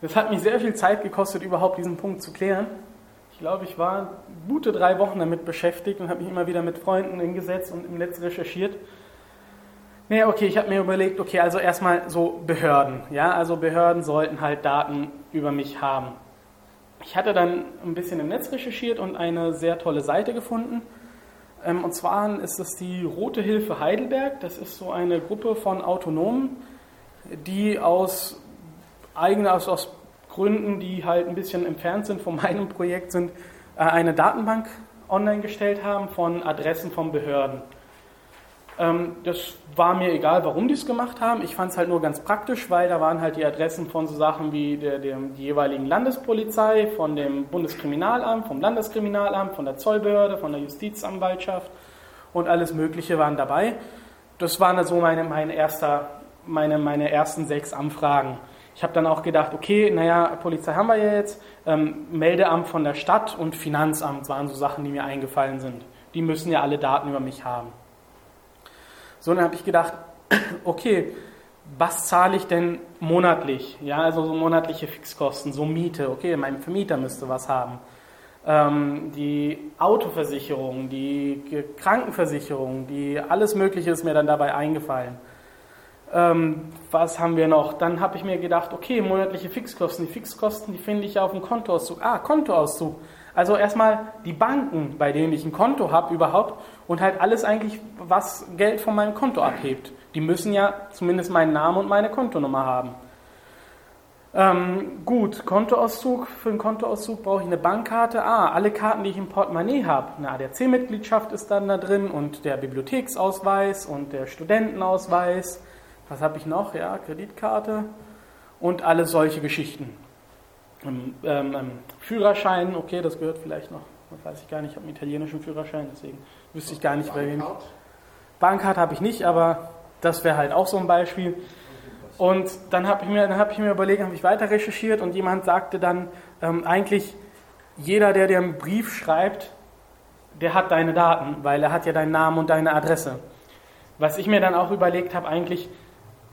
Das hat mich sehr viel Zeit gekostet, überhaupt diesen Punkt zu klären. Ich glaube, ich war gute drei Wochen damit beschäftigt und habe mich immer wieder mit Freunden hingesetzt und im Netz recherchiert. Naja, okay, ich habe mir überlegt, okay, also erstmal so Behörden. Ja, also Behörden sollten halt Daten über mich haben. Ich hatte dann ein bisschen im Netz recherchiert und eine sehr tolle Seite gefunden. Ähm, und zwar ist es die Rote Hilfe Heidelberg. Das ist so eine Gruppe von Autonomen, die aus eigenen, aus, aus Gründen, die halt ein bisschen entfernt sind von meinem Projekt sind, äh, eine Datenbank online gestellt haben von Adressen von Behörden. Ähm, das war mir egal, warum die es gemacht haben. Ich fand es halt nur ganz praktisch, weil da waren halt die Adressen von so Sachen wie der, der, die jeweiligen Landespolizei, von dem Bundeskriminalamt, vom Landeskriminalamt, von der Zollbehörde, von der Justizanwaltschaft und alles Mögliche waren dabei. Das waren also meine, mein erster, meine, meine ersten sechs Anfragen. Ich habe dann auch gedacht, okay, naja, Polizei haben wir ja jetzt, ähm, Meldeamt von der Stadt und Finanzamt waren so Sachen, die mir eingefallen sind. Die müssen ja alle Daten über mich haben. So, dann habe ich gedacht, okay, was zahle ich denn monatlich? Ja, also so monatliche Fixkosten, so Miete. Okay, mein Vermieter müsste was haben. Ähm, die Autoversicherung, die Krankenversicherung, die alles Mögliche ist mir dann dabei eingefallen. Ähm, was haben wir noch? Dann habe ich mir gedacht, okay, monatliche Fixkosten. Die Fixkosten, die finde ich ja auf dem Kontoauszug. Ah, Kontoauszug. Also erstmal die Banken, bei denen ich ein Konto habe überhaupt und halt alles eigentlich, was Geld von meinem Konto abhebt. Die müssen ja zumindest meinen Namen und meine Kontonummer haben. Ähm, gut, Kontoauszug. Für einen Kontoauszug brauche ich eine Bankkarte. Ah, alle Karten, die ich im Portemonnaie habe. Eine ADAC-Mitgliedschaft ist dann da drin und der Bibliotheksausweis und der Studentenausweis. Was habe ich noch? Ja, Kreditkarte und alle solche Geschichten. Ähm, ähm, Führerschein, okay, das gehört vielleicht noch. Das weiß ich gar nicht, ich habe einen italienischen Führerschein, deswegen wüsste ich gar nicht, bei wem. Bankkarte habe ich nicht, aber das wäre halt auch so ein Beispiel. Und dann habe ich, mir, hab ich mir überlegt, habe ich weiter recherchiert und jemand sagte dann, ähm, eigentlich jeder, der dir einen Brief schreibt, der hat deine Daten, weil er hat ja deinen Namen und deine Adresse. Was ich mir dann auch überlegt habe, eigentlich,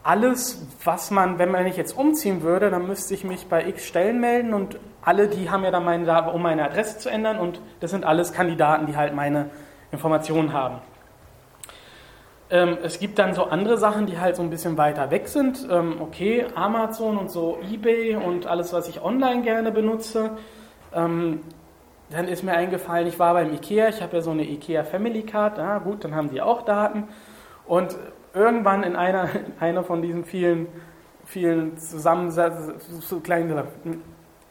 alles, was man, wenn man nicht jetzt umziehen würde, dann müsste ich mich bei x Stellen melden und alle, die haben ja dann meine Daten, um meine Adresse zu ändern und das sind alles Kandidaten, die halt meine Informationen haben. Ähm, es gibt dann so andere Sachen, die halt so ein bisschen weiter weg sind. Ähm, okay, Amazon und so eBay und alles, was ich online gerne benutze. Ähm, dann ist mir eingefallen, ich war beim Ikea, ich habe ja so eine Ikea Family Card, ja gut, dann haben die auch Daten. Und irgendwann in einer, in einer von diesen vielen, vielen Zusammensätzen, so kleinen,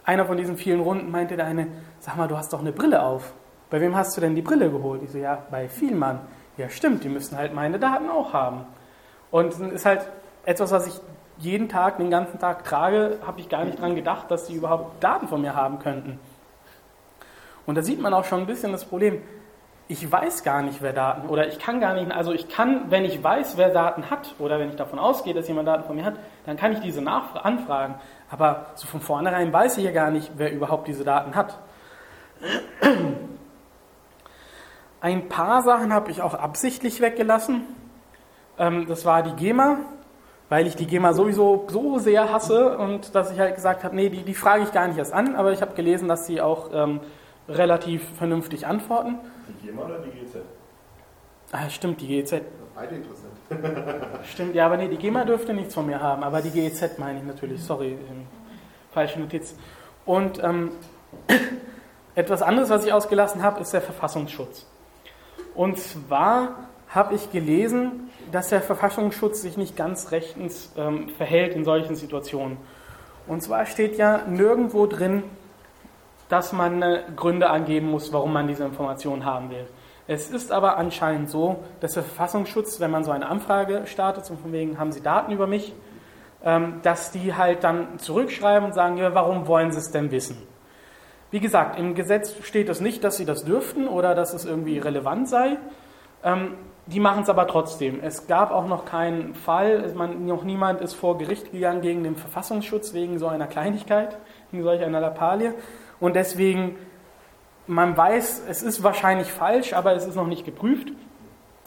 einer von diesen vielen Runden meinte der eine, sag mal, du hast doch eine Brille auf. Bei wem hast du denn die Brille geholt? Ich so, ja, bei Vielmann. Ja, stimmt, die müssen halt meine Daten auch haben. Und ist halt etwas, was ich jeden Tag, den ganzen Tag trage, habe ich gar nicht dran gedacht, dass die überhaupt Daten von mir haben könnten. Und da sieht man auch schon ein bisschen das Problem. Ich weiß gar nicht, wer Daten, oder ich kann gar nicht, also ich kann, wenn ich weiß, wer Daten hat, oder wenn ich davon ausgehe, dass jemand Daten von mir hat, dann kann ich diese Nachfra anfragen. Aber so von vornherein weiß ich ja gar nicht, wer überhaupt diese Daten hat. Ein paar Sachen habe ich auch absichtlich weggelassen. Ähm, das war die GEMA, weil ich die GEMA sowieso so sehr hasse und dass ich halt gesagt habe, nee, die, die frage ich gar nicht erst an, aber ich habe gelesen, dass sie auch ähm, relativ vernünftig antworten. Die GEMA oder die GEZ? Ah, stimmt, die GEZ. Beide interessant. Stimmt, ja, aber nee, die GEMA dürfte nichts von mir haben, aber die GEZ meine ich natürlich, sorry, ähm, falsche Notiz. Und ähm, etwas anderes, was ich ausgelassen habe, ist der Verfassungsschutz. Und zwar habe ich gelesen, dass der Verfassungsschutz sich nicht ganz rechtens ähm, verhält in solchen Situationen. Und zwar steht ja nirgendwo drin, dass man äh, Gründe angeben muss, warum man diese Informationen haben will. Es ist aber anscheinend so, dass der Verfassungsschutz, wenn man so eine Anfrage startet, so von wegen, haben Sie Daten über mich, ähm, dass die halt dann zurückschreiben und sagen, ja, warum wollen Sie es denn wissen? Wie gesagt, im Gesetz steht es nicht, dass Sie das dürften oder dass es irgendwie relevant sei. Ähm, die machen es aber trotzdem. Es gab auch noch keinen Fall, man, noch niemand ist vor Gericht gegangen gegen den Verfassungsschutz wegen so einer Kleinigkeit, wegen solch einer Lappalie. Und deswegen, man weiß, es ist wahrscheinlich falsch, aber es ist noch nicht geprüft.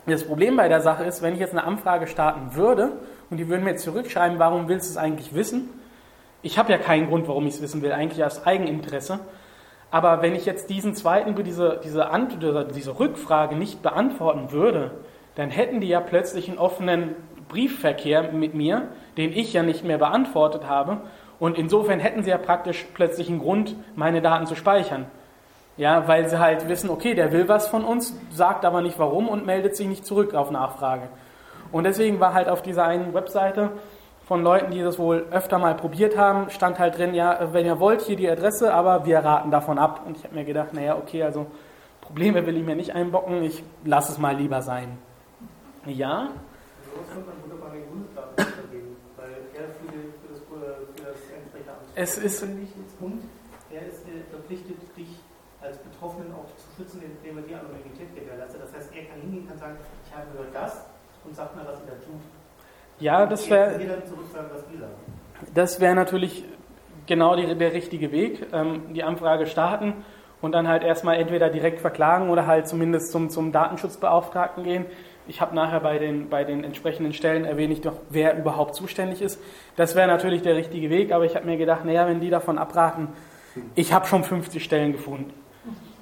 Das Problem bei der Sache ist, wenn ich jetzt eine Anfrage starten würde und die würden mir zurückschreiben, warum willst du es eigentlich wissen? Ich habe ja keinen Grund, warum ich es wissen will, eigentlich aus Eigeninteresse. Aber wenn ich jetzt diesen zweiten, diese, diese, diese Rückfrage nicht beantworten würde, dann hätten die ja plötzlich einen offenen Briefverkehr mit mir, den ich ja nicht mehr beantwortet habe. Und insofern hätten sie ja praktisch plötzlich einen Grund, meine Daten zu speichern. Ja, weil sie halt wissen, okay, der will was von uns, sagt aber nicht warum und meldet sich nicht zurück auf Nachfrage. Und deswegen war halt auf dieser einen Webseite von Leuten, die das wohl öfter mal probiert haben, stand halt drin, ja, wenn ihr wollt, hier die Adresse, aber wir raten davon ab. Und ich habe mir gedacht, naja, okay, also Probleme will ich mir nicht einbocken, ich lasse es mal lieber sein. Ja? Sowas könnte man wunderbar den Bundesdaten vergeben, weil er für, für, das, für das entsprechende Amt es ist und er ist äh, verpflichtet, dich als Betroffenen auch zu schützen, indem er die Anonymität gewährleistet. Das heißt, er kann hingehen, kann sagen, ich habe gehört das und sagt mir, was ihr da tut. Ja, das wäre. Das wäre natürlich genau die, der richtige Weg. Ähm, die Anfrage starten und dann halt erstmal entweder direkt verklagen oder halt zumindest zum, zum Datenschutzbeauftragten gehen. Ich habe nachher bei den, bei den entsprechenden Stellen doch, wer überhaupt zuständig ist. Das wäre natürlich der richtige Weg, aber ich habe mir gedacht, naja, wenn die davon abraten, ich habe schon 50 Stellen gefunden.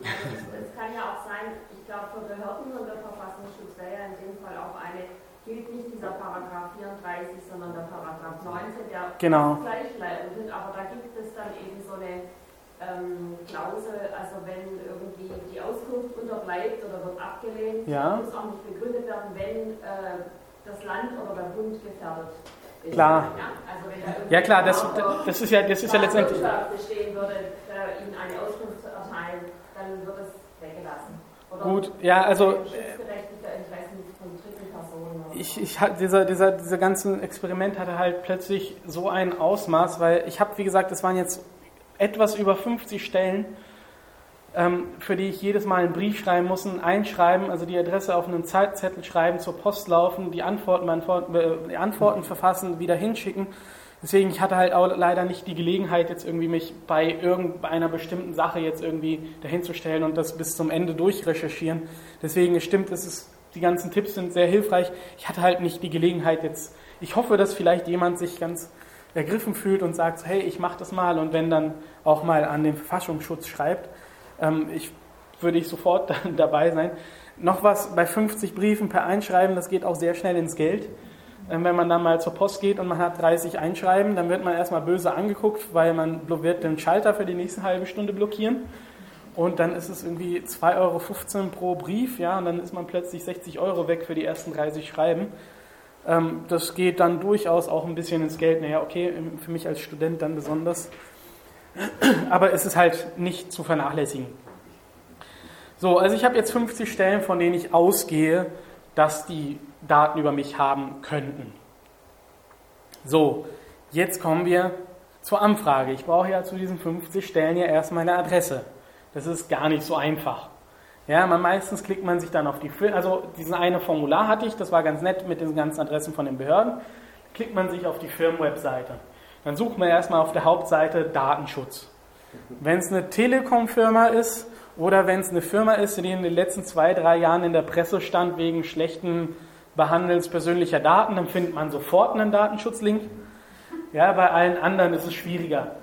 Es kann ja auch sein, ich glaube, für Behörden und der Verfassungsschutz wäre ja in dem Fall auch eine, gilt nicht dieser Paragraph 34, sondern der Paragraph 19, der genau. gleichleitend sind, aber da gibt es dann eben so eine ähm, Klausel, also wenn Auskunft unterbleibt oder wird abgelehnt, ja. muss auch nicht begründet werden, wenn äh, das Land oder der Bund gefährdet ist. Klar. Ja, also wenn ja klar, das, das ist ja, das ist ja letztendlich. bestehen würde, äh, Ihnen eine Auskunft zu erteilen, dann wird es weggelassen. Oder Gut, ja, also. Personen. Ich, ich, dieser, dieser, dieser ganze Experiment hatte halt plötzlich so ein Ausmaß, weil ich habe, wie gesagt, es waren jetzt etwas über 50 Stellen, für die ich jedes Mal einen Brief schreiben muss, ein Einschreiben, also die Adresse auf einen Zeitzettel schreiben, zur Post laufen, die Antworten, äh, die Antworten verfassen, wieder hinschicken. Deswegen, ich hatte halt auch leider nicht die Gelegenheit, jetzt irgendwie mich bei irgendeiner bestimmten Sache jetzt irgendwie dahinzustellen und das bis zum Ende durchrecherchieren. Deswegen, es stimmt, es ist, die ganzen Tipps sind sehr hilfreich. Ich hatte halt nicht die Gelegenheit jetzt. Ich hoffe, dass vielleicht jemand sich ganz ergriffen fühlt und sagt, hey, ich mache das mal und wenn dann auch mal an den Verfassungsschutz schreibt, ähm, ich, würde ich sofort dabei sein. Noch was bei 50 Briefen per Einschreiben, das geht auch sehr schnell ins Geld. Ähm, wenn man dann mal zur Post geht und man hat 30 Einschreiben, dann wird man erstmal böse angeguckt, weil man wird den Schalter für die nächste halbe Stunde blockieren. und dann ist es irgendwie 2,15 Euro pro Brief, ja, und dann ist man plötzlich 60 Euro weg für die ersten 30 Schreiben. Ähm, das geht dann durchaus auch ein bisschen ins Geld. Naja, okay, für mich als Student dann besonders. Aber es ist halt nicht zu vernachlässigen. So, also ich habe jetzt 50 Stellen, von denen ich ausgehe, dass die Daten über mich haben könnten. So, jetzt kommen wir zur Anfrage. Ich brauche ja zu diesen 50 Stellen ja erstmal eine Adresse. Das ist gar nicht so einfach. Ja, man, meistens klickt man sich dann auf die, Firmen, also diesen eine Formular hatte ich, das war ganz nett mit den ganzen Adressen von den Behörden. Klickt man sich auf die Firmenwebseite. Dann sucht man erstmal auf der Hauptseite Datenschutz. Wenn es eine Telekom-Firma ist oder wenn es eine Firma ist, die in den letzten zwei, drei Jahren in der Presse stand wegen schlechten Behandels persönlicher Daten, dann findet man sofort einen Datenschutzlink. Ja, bei allen anderen ist es schwieriger.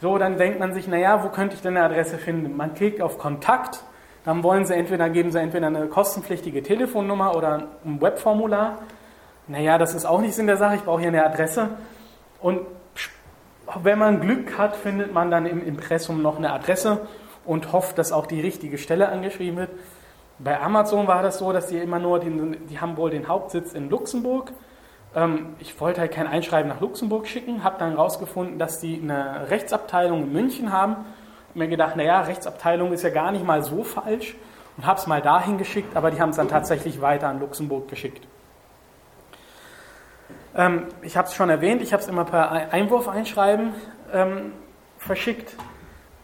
So, dann denkt man sich, naja, wo könnte ich denn eine Adresse finden? Man klickt auf Kontakt, dann wollen sie entweder, geben sie entweder eine kostenpflichtige Telefonnummer oder ein Webformular. Naja, das ist auch nichts in der Sache, ich brauche hier eine Adresse. Und wenn man Glück hat, findet man dann im Impressum noch eine Adresse und hofft, dass auch die richtige Stelle angeschrieben wird. Bei Amazon war das so, dass die immer nur, den, die haben wohl den Hauptsitz in Luxemburg. Ähm, ich wollte halt kein Einschreiben nach Luxemburg schicken, habe dann herausgefunden, dass die eine Rechtsabteilung in München haben. Hab mir gedacht, naja, Rechtsabteilung ist ja gar nicht mal so falsch und habe es mal dahin geschickt, aber die haben es dann tatsächlich weiter an Luxemburg geschickt. Ähm, ich habe es schon erwähnt, ich habe es immer per Einwurf-Einschreiben ähm, verschickt.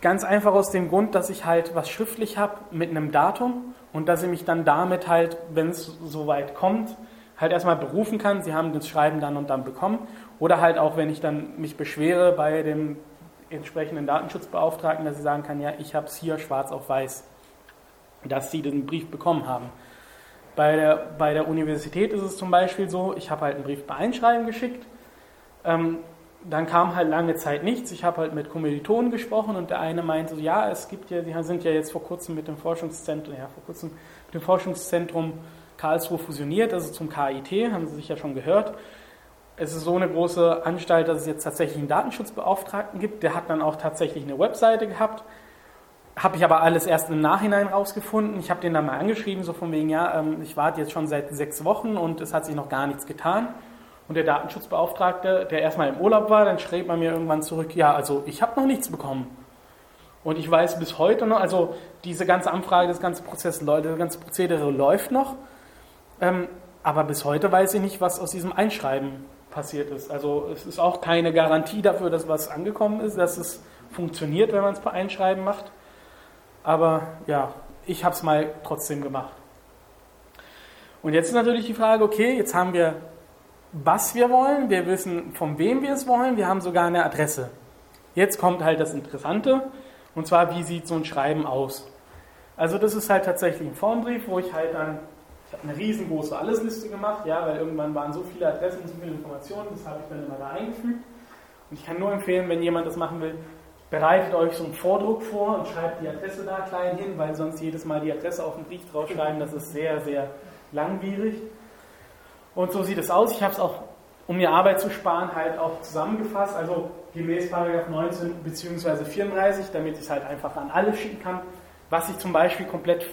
Ganz einfach aus dem Grund, dass ich halt was schriftlich habe mit einem Datum und dass ich mich dann damit halt, wenn es soweit kommt, halt erstmal berufen kann. Sie haben das Schreiben dann und dann bekommen. Oder halt auch, wenn ich dann mich beschwere bei dem entsprechenden Datenschutzbeauftragten, dass ich sagen kann, ja, ich habe es hier schwarz auf weiß, dass Sie den Brief bekommen haben. Bei der, bei der Universität ist es zum Beispiel so, ich habe halt einen Brief bei Einschreiben geschickt, ähm, dann kam halt lange Zeit nichts. Ich habe halt mit Kommilitonen gesprochen und der eine meinte, so, ja, es gibt ja, Sie sind ja jetzt vor kurzem mit dem Forschungszentrum, ja, vor kurzem mit dem Forschungszentrum Karlsruhe fusioniert, also zum KIT, haben Sie sicher schon gehört. Es ist so eine große Anstalt, dass es jetzt tatsächlich einen Datenschutzbeauftragten gibt. Der hat dann auch tatsächlich eine Webseite gehabt. Habe ich aber alles erst im Nachhinein rausgefunden. Ich habe den dann mal angeschrieben, so von wegen, ja, ähm, ich warte jetzt schon seit sechs Wochen und es hat sich noch gar nichts getan. Und der Datenschutzbeauftragte, der erstmal im Urlaub war, dann schrieb man mir irgendwann zurück, ja, also ich habe noch nichts bekommen. Und ich weiß bis heute noch, also diese ganze Anfrage, das ganze Prozess, das ganze Prozedere läuft noch. Ähm, aber bis heute weiß ich nicht, was aus diesem Einschreiben passiert ist. Also es ist auch keine Garantie dafür, dass was angekommen ist, dass es funktioniert, wenn man es per Einschreiben macht. Aber ja, ich habe es mal trotzdem gemacht. Und jetzt ist natürlich die Frage, okay, jetzt haben wir, was wir wollen, wir wissen, von wem wir es wollen, wir haben sogar eine Adresse. Jetzt kommt halt das Interessante, und zwar, wie sieht so ein Schreiben aus? Also das ist halt tatsächlich ein Formbrief, wo ich halt dann, ich habe eine riesengroße Allesliste gemacht, ja, weil irgendwann waren so viele Adressen und so viele Informationen, das habe ich dann immer da eingefügt. Und ich kann nur empfehlen, wenn jemand das machen will, bereitet euch so einen Vordruck vor und schreibt die Adresse da klein hin, weil sonst jedes Mal die Adresse auf den Brief draufschreiben, das ist sehr, sehr langwierig. Und so sieht es aus. Ich habe es auch, um mir Arbeit zu sparen, halt auch zusammengefasst, also gemäß 19 bzw. 34, damit ich es halt einfach an alle schicken kann. Was ich zum Beispiel komplett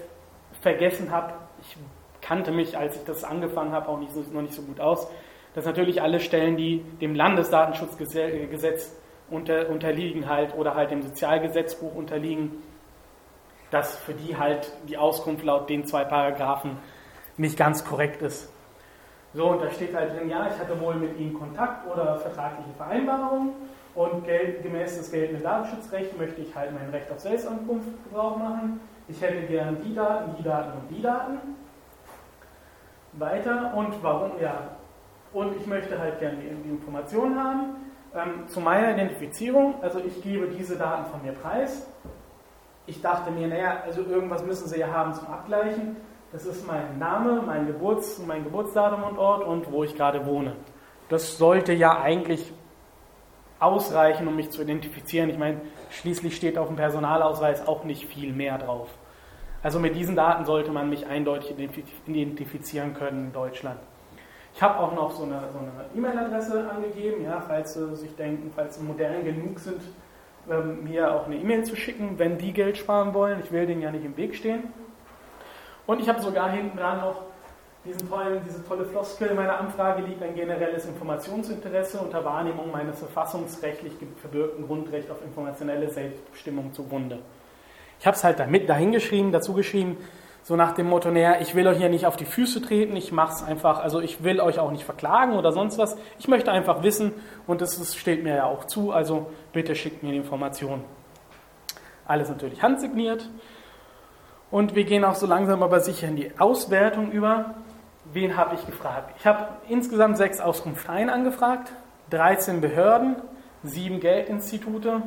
vergessen habe, ich kannte mich, als ich das angefangen habe, auch nicht noch nicht so gut aus, dass natürlich alle Stellen, die dem Landesdatenschutzgesetz unter, unterliegen halt oder halt dem Sozialgesetzbuch unterliegen, dass für die halt die Auskunft laut den zwei Paragraphen nicht ganz korrekt ist. So, und da steht halt drin, ja, ich hatte wohl mit ihnen Kontakt oder vertragliche Vereinbarungen und gemäß des geltenden Datenschutzrechts möchte ich halt mein Recht auf Selbstankunft Gebrauch machen. Ich hätte gern die Daten, die Daten und die Daten. Weiter und warum, ja. Und ich möchte halt gerne die, die Informationen haben ähm, zu meiner Identifizierung, also ich gebe diese Daten von mir preis. Ich dachte mir, naja, also irgendwas müssen sie ja haben zum Abgleichen. Das ist mein Name, mein, Geburts-, mein Geburtsdatum und Ort und wo ich gerade wohne. Das sollte ja eigentlich ausreichen, um mich zu identifizieren. Ich meine, schließlich steht auf dem Personalausweis auch nicht viel mehr drauf. Also mit diesen Daten sollte man mich eindeutig identifizieren können in Deutschland. Ich habe auch noch so eine so E-Mail-Adresse angegeben, ja, falls Sie sich denken, falls Sie modern genug sind, ähm, mir auch eine E-Mail zu schicken, wenn die Geld sparen wollen. Ich will denen ja nicht im Weg stehen. Und ich habe sogar hinten dran noch diesen tollen, diese tolle Floskel. In meiner Anfrage liegt ein generelles Informationsinteresse unter Wahrnehmung meines verfassungsrechtlich verbürgten Grundrechts auf informationelle Selbstbestimmung zugrunde. Ich habe es halt damit dahingeschrieben, dazu geschrieben, so nach dem Motto, naja, ich will euch ja nicht auf die Füße treten, ich mache es einfach, also ich will euch auch nicht verklagen oder sonst was. Ich möchte einfach wissen und das steht mir ja auch zu, also bitte schickt mir die Informationen. Alles natürlich handsigniert. Und wir gehen auch so langsam aber sicher in die Auswertung über. Wen habe ich gefragt? Ich habe insgesamt sechs Auskunfteien angefragt, 13 Behörden, sieben Geldinstitute,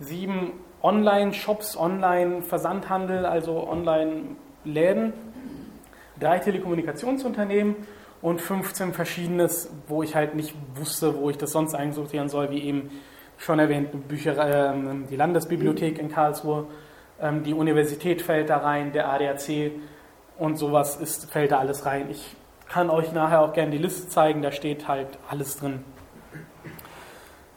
sieben Online-Shops, Online-Versandhandel, also Online-Läden, drei Telekommunikationsunternehmen und 15 verschiedenes, wo ich halt nicht wusste, wo ich das sonst einsortieren soll, wie eben schon erwähnt, Bücher, äh, die Landesbibliothek in Karlsruhe, ähm, die Universität fällt da rein, der ADAC und sowas ist, fällt da alles rein. Ich kann euch nachher auch gerne die Liste zeigen, da steht halt alles drin.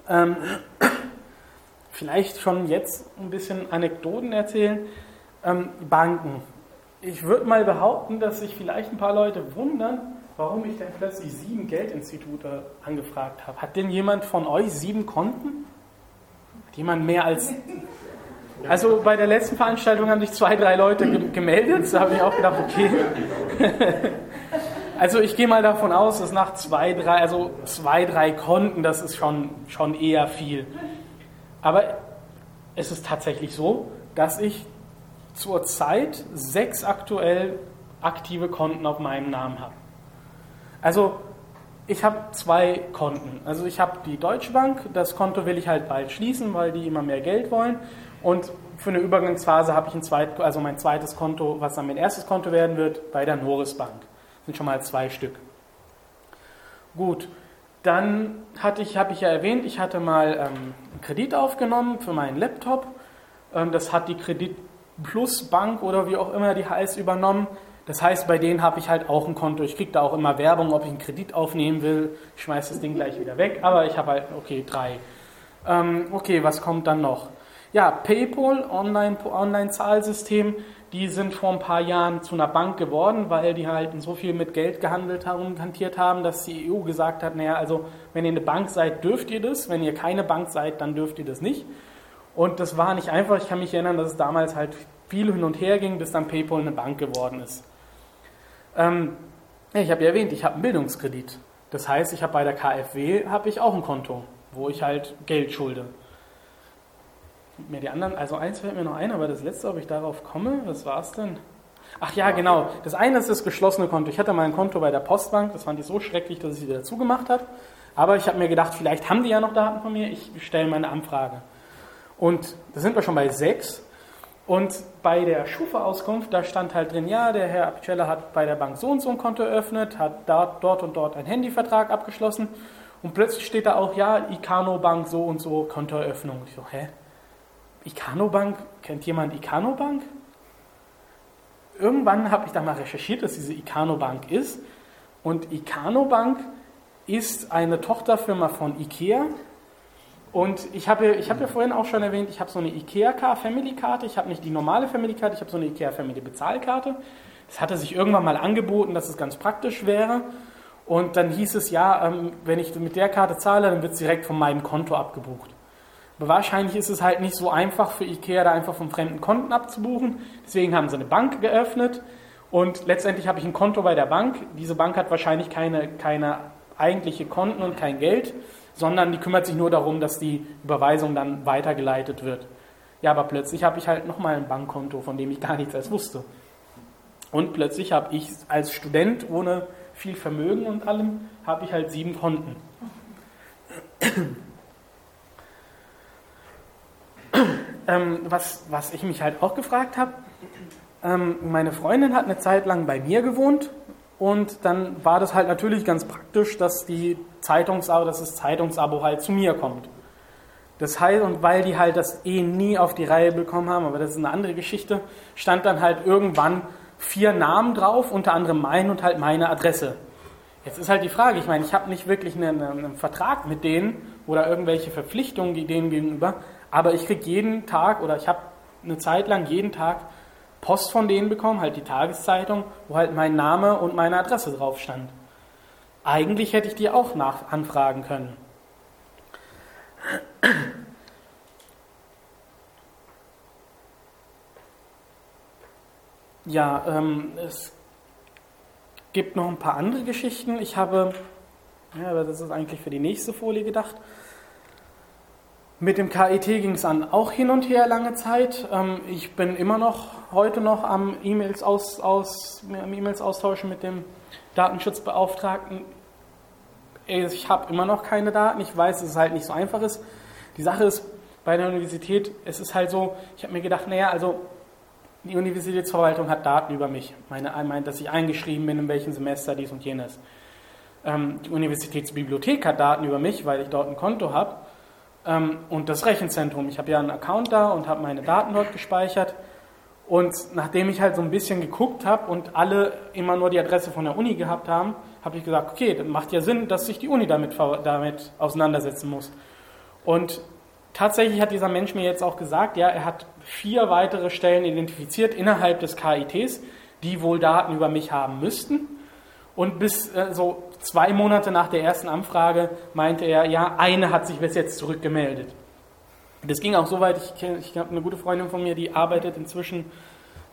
Ähm, vielleicht schon jetzt ein bisschen Anekdoten erzählen. Ähm, Banken. Ich würde mal behaupten, dass sich vielleicht ein paar Leute wundern, warum ich denn plötzlich sieben Geldinstitute angefragt habe. Hat denn jemand von euch sieben Konten? Hat jemand mehr als also bei der letzten Veranstaltung haben sich zwei, drei Leute gemeldet. Da habe ich auch gedacht, okay. also ich gehe mal davon aus, dass nach zwei, drei, also zwei, drei Konten, das ist schon, schon eher viel. Aber es ist tatsächlich so, dass ich zurzeit sechs aktuell aktive Konten auf meinem Namen habe. Also ich habe zwei Konten. Also ich habe die Deutsche Bank, das Konto will ich halt bald schließen, weil die immer mehr Geld wollen. Und für eine Übergangsphase habe ich ein zweit, also mein zweites Konto, was dann mein erstes Konto werden wird, bei der Noris Bank. Das sind schon mal zwei Stück. Gut, dann hatte ich, habe ich ja erwähnt, ich hatte mal ähm, einen Kredit aufgenommen für meinen Laptop. Ähm, das hat die Kredit Plus Bank oder wie auch immer die heißt übernommen. Das heißt, bei denen habe ich halt auch ein Konto. Ich kriege da auch immer Werbung, ob ich einen Kredit aufnehmen will. Ich schmeiße das Ding gleich wieder weg, aber ich habe halt, okay, drei. Ähm, okay, was kommt dann noch? Ja, PayPal, Online-Zahlsystem, die sind vor ein paar Jahren zu einer Bank geworden, weil die halt so viel mit Geld gehandelt haben hantiert haben, dass die EU gesagt hat, naja, also wenn ihr eine Bank seid, dürft ihr das, wenn ihr keine Bank seid, dann dürft ihr das nicht. Und das war nicht einfach. Ich kann mich erinnern, dass es damals halt viel hin und her ging, bis dann PayPal eine Bank geworden ist. Ähm, ich habe ja erwähnt, ich habe einen Bildungskredit. Das heißt, ich habe bei der KfW habe ich auch ein Konto, wo ich halt Geld schulde mir die anderen, also eins fällt mir noch ein, aber das letzte, ob ich darauf komme, was war es denn? Ach ja, genau. Das eine ist das geschlossene Konto. Ich hatte mal ein Konto bei der Postbank, das fand ich so schrecklich, dass ich sie wieder zugemacht habe. Aber ich habe mir gedacht, vielleicht haben die ja noch Daten von mir, ich stelle meine Anfrage. Und da sind wir schon bei sechs. Und bei der Schufa-Auskunft, da stand halt drin, ja, der Herr Apicella hat bei der Bank so und so ein Konto eröffnet, hat dort, dort und dort einen Handyvertrag abgeschlossen. Und plötzlich steht da auch, ja, Icano Bank so und so Kontoeröffnung. Ich so, hä? Icano Bank, kennt jemand Icano Bank? Irgendwann habe ich da mal recherchiert, dass diese Icano Bank ist. Und Icano Bank ist eine Tochterfirma von IKEA. Und ich habe ich hab ja vorhin auch schon erwähnt, ich habe so eine IKEA Family Karte. Ich habe nicht die normale Family Karte, ich habe so eine IKEA Family Bezahlkarte. Das hatte sich irgendwann mal angeboten, dass es ganz praktisch wäre. Und dann hieß es, ja, ähm, wenn ich mit der Karte zahle, dann wird es direkt von meinem Konto abgebucht. Aber wahrscheinlich ist es halt nicht so einfach für IKEA, da einfach von fremden Konten abzubuchen. Deswegen haben sie eine Bank geöffnet und letztendlich habe ich ein Konto bei der Bank. Diese Bank hat wahrscheinlich keine, keine eigentliche Konten und kein Geld, sondern die kümmert sich nur darum, dass die Überweisung dann weitergeleitet wird. Ja, aber plötzlich habe ich halt nochmal ein Bankkonto, von dem ich gar nichts als wusste. Und plötzlich habe ich als Student ohne viel Vermögen und allem, habe ich halt sieben Konten. ähm, was, was ich mich halt auch gefragt habe, ähm, meine Freundin hat eine Zeit lang bei mir gewohnt und dann war das halt natürlich ganz praktisch, dass die Zeitungsabo, dass das Zeitungsabo halt zu mir kommt. Das heißt, und weil die halt das eh nie auf die Reihe bekommen haben, aber das ist eine andere Geschichte, stand dann halt irgendwann vier Namen drauf, unter anderem mein und halt meine Adresse. Jetzt ist halt die Frage, ich meine, ich habe nicht wirklich einen, einen, Vertrag mit denen oder irgendwelche Verpflichtungen denen gegenüber, Aber ich kriege jeden Tag oder ich habe eine Zeit lang jeden Tag Post von denen bekommen, halt die Tageszeitung, wo halt mein Name und meine Adresse drauf stand. Eigentlich hätte ich die auch nach anfragen können. Ja, ähm, es gibt noch ein paar andere Geschichten. Ich habe, ja, aber das ist eigentlich für die nächste Folie gedacht. Mit dem KIT ging es an auch hin und her lange Zeit. Ähm, ich bin immer noch heute noch am E-Mails aus, aus, E-Mails austauschen mit dem Datenschutzbeauftragten. Ich habe immer noch keine Daten. Ich weiß, dass es halt nicht so einfach ist. Die Sache ist bei der Universität, es ist halt so, ich habe mir gedacht, naja, also die Universitätsverwaltung hat Daten über mich. Meine meint, dass ich eingeschrieben bin, in welchem Semester dies und jenes. Ähm, die Universitätsbibliothek hat Daten über mich, weil ich dort ein Konto habe. Ähm, und das Rechenzentrum. Ich habe ja einen Account da und habe meine Daten dort gespeichert. Und nachdem ich halt so ein bisschen geguckt habe und alle immer nur die Adresse von der Uni gehabt haben, habe ich gesagt, okay, dann macht ja Sinn, dass sich die Uni damit, damit auseinandersetzen muss. Und tatsächlich hat dieser Mensch mir jetzt auch gesagt, ja, er hat vier weitere Stellen identifiziert innerhalb des KITs, die wohl Daten über mich haben müssten. Und bis äh, so zwei Monate nach der ersten Anfrage meinte er, ja, eine hat sich bis jetzt zurückgemeldet. Das ging auch so weit, ich, ich habe eine gute Freundin von mir, die arbeitet inzwischen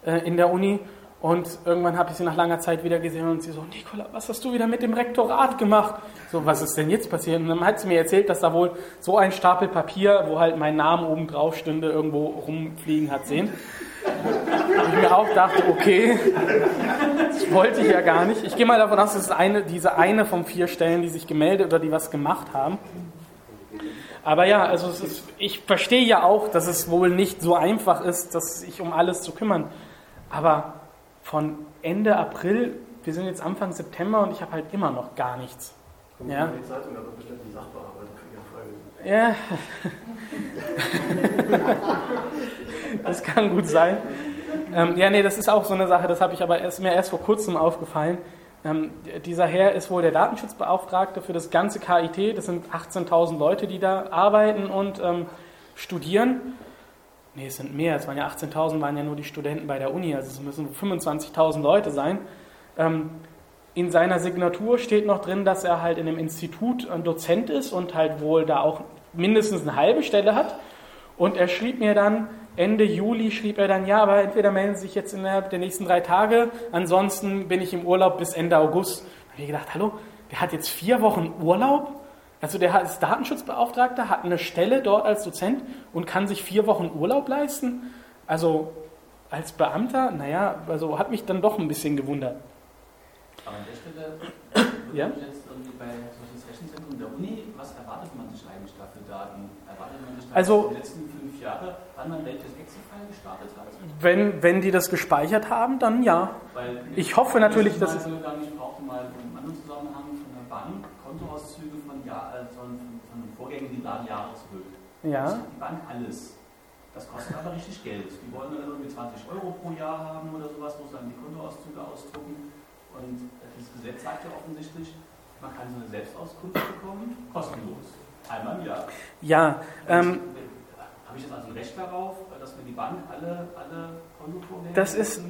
äh, in der Uni und irgendwann habe ich sie nach langer Zeit wieder gesehen und sie so, Nicola, was hast du wieder mit dem Rektorat gemacht? So, was ist denn jetzt passiert? Und dann hat sie mir erzählt, dass da wohl so ein Stapel Papier, wo halt mein Name oben drauf stünde, irgendwo rumfliegen hat sehen. Und ich mir auch dachte, okay, das wollte ich ja gar nicht. Ich gehe mal davon aus, das ist eine, diese eine von vier Stellen, die sich gemeldet oder die was gemacht haben. Aber ja, also ist, ich verstehe ja auch, dass es wohl nicht so einfach ist, sich um alles zu kümmern. Aber von Ende April, wir sind jetzt Anfang September und ich habe halt immer noch gar nichts. Kommt ja. die Zeitung, da wird bestimmt die Sachbearbeitung für Ihren Fall. Ja, das kann gut sein. Ähm, ja, nee, das ist auch so eine Sache, das habe ich aber erst, mir erst vor kurzem aufgefallen. Ähm, dieser Herr ist wohl der Datenschutzbeauftragte für das ganze KIT. Das sind 18.000 Leute, die da arbeiten und ähm, studieren. Nee, es sind mehr. Es waren ja 18.000, waren ja nur die Studenten bei der Uni. Also es müssen 25.000 Leute sein. Ähm, in seiner Signatur steht noch drin, dass er halt in einem Institut ein Dozent ist und halt wohl da auch mindestens eine halbe Stelle hat. Und er schrieb mir dann, Ende Juli schrieb er dann, ja, aber entweder melden Sie sich jetzt innerhalb der nächsten drei Tage, ansonsten bin ich im Urlaub bis Ende August. Da habe ich gedacht, hallo, der hat jetzt vier Wochen Urlaub? Also der ist Datenschutzbeauftragter, hat eine Stelle dort als Dozent und kann sich vier Wochen Urlaub leisten. Also als Beamter, naja, also hat mich dann doch ein bisschen gewundert. Aber an der Stelle, ja? jetzt irgendwie bei solches Rechenzentrum der Uni, was erwartet man sich eigentlich da für Daten? Erwartet man sich da also, die letzten fünf Jahre, wann man welches Excel-File gestartet hat? Wenn, wenn die das gespeichert haben, dann ja. Weil ich hoffe natürlich, dass es... Ich gar nicht brauchte mal im anderen Zusammenhang von der Bank Kontoauszüge von, Jahr, äh, von, von den Vorgängen, die lagen Jahre zurück. Ja. Das hat die Bank alles. Das kostet aber richtig Geld. Die wollen dann irgendwie 20 Euro pro Jahr haben oder sowas, muss dann die Kontoauszüge ausdrucken. Und das Gesetz sagt ja offensichtlich, man kann so eine Selbstauskunft bekommen, kostenlos. Einmal im Jahr. Ja. Ähm, Habe ich jetzt also Recht darauf, dass mir die Bank alle, alle. Das ist,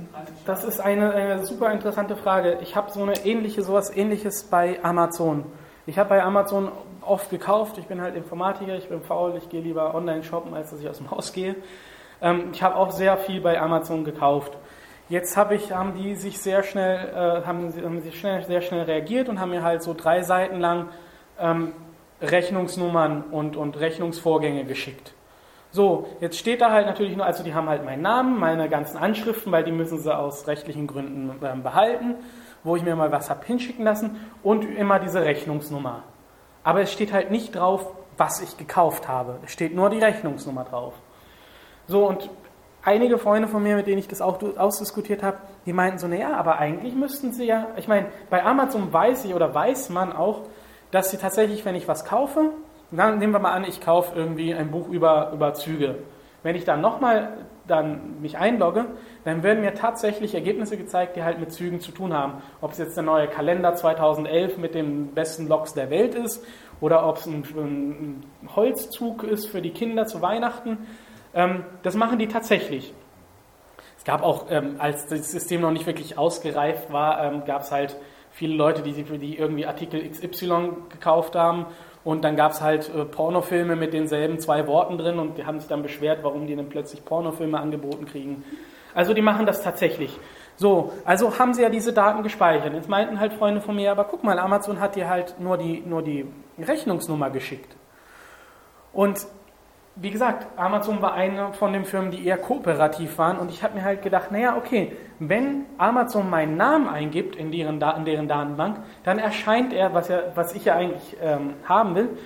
das ist eine, eine super interessante Frage. Ich habe so eine ähnliche, sowas ähnliches bei Amazon. Ich habe bei Amazon oft gekauft. Ich bin halt Informatiker, ich bin faul, ich gehe lieber online shoppen, als dass ich aus dem Haus gehe. Ähm, ich habe auch sehr viel bei Amazon gekauft. Jetzt habe ich, haben die sich sehr schnell, äh, haben, haben sie schnell, sehr schnell reagiert und haben mir halt so drei Seiten lang ähm, Rechnungsnummern und, und Rechnungsvorgänge geschickt. So, jetzt steht da halt natürlich nur, also die haben halt meinen Namen, meine ganzen Anschriften, weil die müssen sie aus rechtlichen Gründen äh, behalten, wo ich mir mal was habe hinschicken lassen und immer diese Rechnungsnummer. Aber es steht halt nicht drauf, was ich gekauft habe. Es steht nur die Rechnungsnummer drauf. So, und einige Freunde von mir, mit denen ich das auch ausdiskutiert habe, die meinten so, naja, aber eigentlich müssten sie ja, ich meine, bei Amazon weiß ich oder weiß man auch, dass sie tatsächlich, wenn ich was kaufe, dann nehmen wir mal an, ich kaufe irgendwie ein Buch über, über Züge. Wenn ich dann nochmal dann mich einlogge, dann werden mir tatsächlich Ergebnisse gezeigt, die halt mit Zügen zu tun haben. Ob es jetzt der neue Kalender 2011 mit den besten Logs der Welt ist oder ob es ein, ein, Holzzug ist für die Kinder zu Weihnachten. Ähm, das machen die tatsächlich. Es gab auch, ähm, als das System noch nicht wirklich ausgereift war, ähm, gab es halt viele Leute, die, die irgendwie Artikel XY gekauft haben und dann gab es halt äh, Pornofilme mit denselben zwei Worten drin und die haben sich dann beschwert, warum die dann plötzlich Pornofilme angeboten kriegen. Also die machen das tatsächlich. So, also haben sie ja diese Daten gespeichert. Jetzt meinten halt Freunde von mir, aber guck mal, Amazon hat dir halt nur die, nur die Rechnungsnummer geschickt. Und wie gesagt, Amazon war eine von den Firmen, die eher kooperativ waren. Und ich habe mir halt gedacht, naja, okay, wenn Amazon meinen Namen eingibt in deren, in deren Datenbank, dann erscheint er, was, er, was ich ja eigentlich ähm, haben will,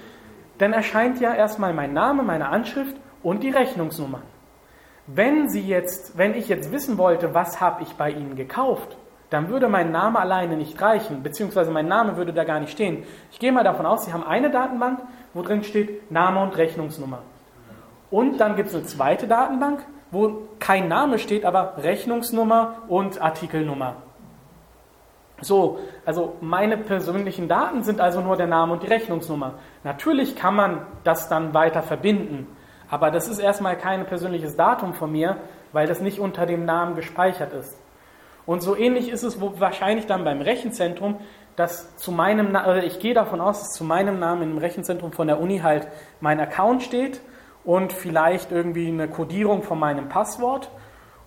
dann erscheint ja erstmal mein Name, meine Anschrift und die Rechnungsnummer. Wenn Sie jetzt, wenn ich jetzt wissen wollte, was habe ich bei Ihnen gekauft, dann würde mein Name alleine nicht reichen, beziehungsweise mein Name würde da gar nicht stehen. Ich gehe mal davon aus, Sie haben eine Datenbank, wo drin steht Name und Rechnungsnummer. Und dann gibt es eine zweite Datenbank, wo kein Name steht, aber Rechnungsnummer und Artikelnummer. So, also meine persönlichen Daten sind also nur der Name und die Rechnungsnummer. Natürlich kann man das dann weiter verbinden, aber das ist erstmal kein persönliches Datum von mir, weil das nicht unter dem Namen gespeichert ist. Und so ähnlich ist es wahrscheinlich dann beim Rechenzentrum, dass zu meinem, oder ich gehe davon aus, dass zu meinem Namen im Rechenzentrum von der Uni halt mein Account steht und vielleicht irgendwie eine Codierung von meinem Passwort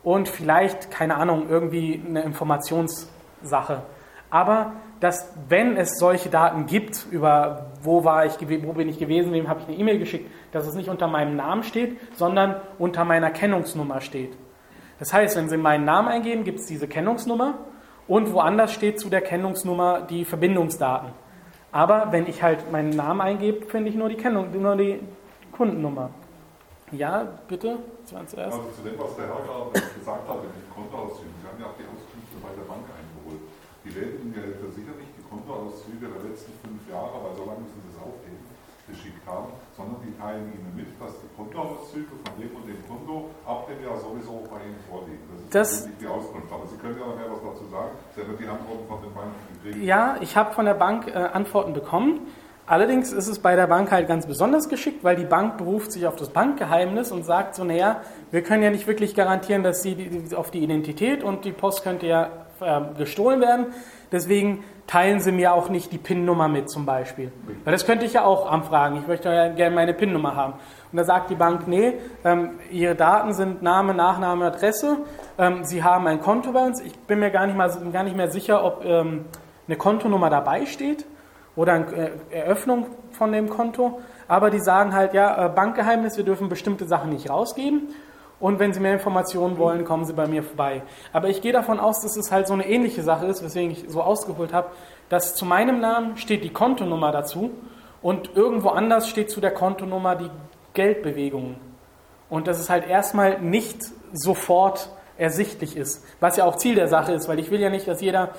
und vielleicht, keine Ahnung, irgendwie eine Informationssache. Aber dass, wenn es solche Daten gibt, über wo war ich, wo bin ich gewesen, wem habe ich eine E-Mail geschickt, dass es nicht unter meinem Namen steht, sondern unter meiner Kennungsnummer steht. Das heißt, wenn Sie meinen Namen eingeben, gibt es diese Kennungsnummer und woanders steht zu der Kennungsnummer die Verbindungsdaten. Aber wenn ich halt meinen Namen eingebe, finde ich nur die, Kennung, nur die Kundennummer. Ja, bitte? Zuerst. Also zu dem, was der Herr gerade gesagt hat, mit den Kontoauszügen. Sie haben ja auch die Auskünfte bei der Bank Ihnen ja sicherlich die Kontoauszüge der letzten fünf Jahre, weil so lange müssen Sie es aufheben, geschickt haben, sondern die teilen Ihnen mit, dass die Kontoauszüge von dem und dem Konto ab dem Jahr sowieso bei Ihnen vorliegen. Das ist das, die Auskunft. Aber Sie können ja noch mehr was dazu sagen. Sie haben die Antworten von den Banken gekriegt. Ja, ich habe von der Bank äh, Antworten bekommen. Allerdings ist es bei der Bank halt ganz besonders geschickt, weil die Bank beruft sich auf das Bankgeheimnis und sagt so, naja, wir können ja nicht wirklich garantieren, dass sie die, auf die Identität und die Post könnte ja äh, gestohlen werden. Deswegen teilen sie mir auch nicht die PIN-Nummer mit zum Beispiel. Weil das könnte ich ja auch anfragen. Ich möchte ja gerne meine PIN-Nummer haben. Und da sagt die Bank, nee, ähm, ihre Daten sind Name, Nachname, Adresse. Ähm, sie haben ein Konto bei uns. Ich bin mir gar nicht, mal, gar nicht mehr sicher, ob ähm, eine Kontonummer dabei steht oder eine äh, Eröffnung von dem Konto. Aber die sagen halt, ja, äh, Bankgeheimnis, wir dürfen bestimmte Sachen nicht rausgeben. Und wenn Sie mehr Informationen wollen, kommen Sie bei mir vorbei. Aber ich gehe davon aus, dass es halt so eine ähnliche Sache ist, weswegen ich so ausgeholt habe, dass zu meinem Namen steht die Kontonummer dazu und irgendwo anders steht zu der Kontonummer die Geldbewegungen. Und dass es halt erstmal nicht sofort ersichtlich ist, was ja auch Ziel der Sache ist, weil ich will ja nicht, dass jeder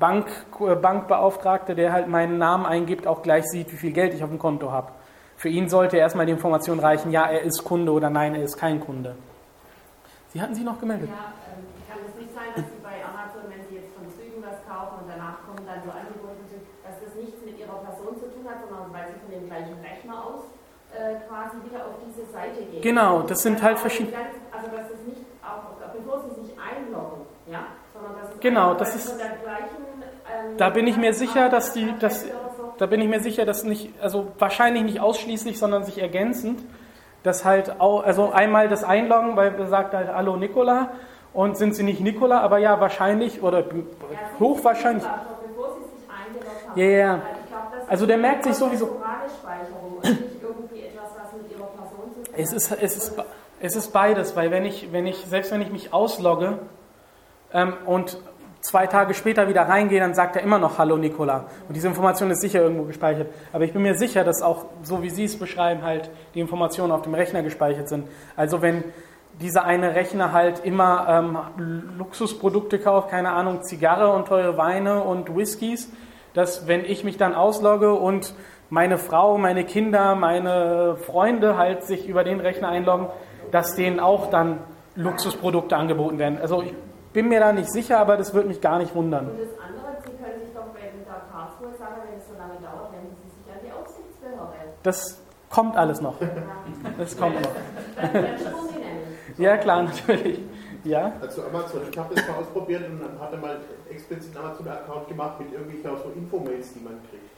Bank, äh, Bankbeauftragte, der halt meinen Namen eingibt, auch gleich sieht, wie viel Geld ich auf dem Konto habe. Für ihn sollte erstmal die Information reichen, ja, er ist Kunde oder nein, er ist kein Kunde. Sie hatten sich noch gemeldet. Ja, ähm, kann es nicht sein, dass Sie bei Amazon, wenn Sie jetzt von Zügen was kaufen und danach kommen dann so Angebote, dass das nichts mit Ihrer Person zu tun hat, sondern weil Sie von dem gleichen Rechner aus äh, quasi wieder auf diese Seite gehen. Genau, das sind halt verschiedene. Also, dass es nicht auch, bevor Sie sich einloggen, ja, sondern dass es genau, das ist. Von der gleichen da bin ich mir sicher, dass die, dass, da bin ich mir sicher, dass nicht, also wahrscheinlich nicht ausschließlich, sondern sich ergänzend, dass halt auch, also einmal das Einloggen, weil er sagt halt Hallo Nikola und sind sie nicht Nikola, aber ja wahrscheinlich oder hochwahrscheinlich. Ja, ja. Also der merkt sich sowieso. Es ist, es ist, es ist beides, weil wenn ich, wenn ich, selbst wenn ich mich auslogge ähm, und zwei Tage später wieder reingehe, dann sagt er immer noch Hallo Nikola. Und diese Information ist sicher irgendwo gespeichert. Aber ich bin mir sicher, dass auch, so wie Sie es beschreiben, halt die Informationen auf dem Rechner gespeichert sind. Also wenn dieser eine Rechner halt immer ähm, Luxusprodukte kauft, keine Ahnung, Zigarre und teure Weine und Whiskys, dass wenn ich mich dann auslogge und meine Frau, meine Kinder, meine Freunde halt sich über den Rechner einloggen, dass denen auch dann Luxusprodukte angeboten werden. Also ich bin mir da nicht sicher, aber das würde mich gar nicht wundern. Und das andere, Sie können sich doch bei der Karlsruhe sagen, wenn es so lange dauert, wenden Sie sich an die Aufsichtsbehörde. Das kommt alles noch. Das kommt noch. Ja, klar, natürlich. Ja. Also Amazon, ich habe das mal ausprobiert und dann hatte mal explizit einen Amazon-Account gemacht mit irgendwelchen so Infomails, die man kriegt.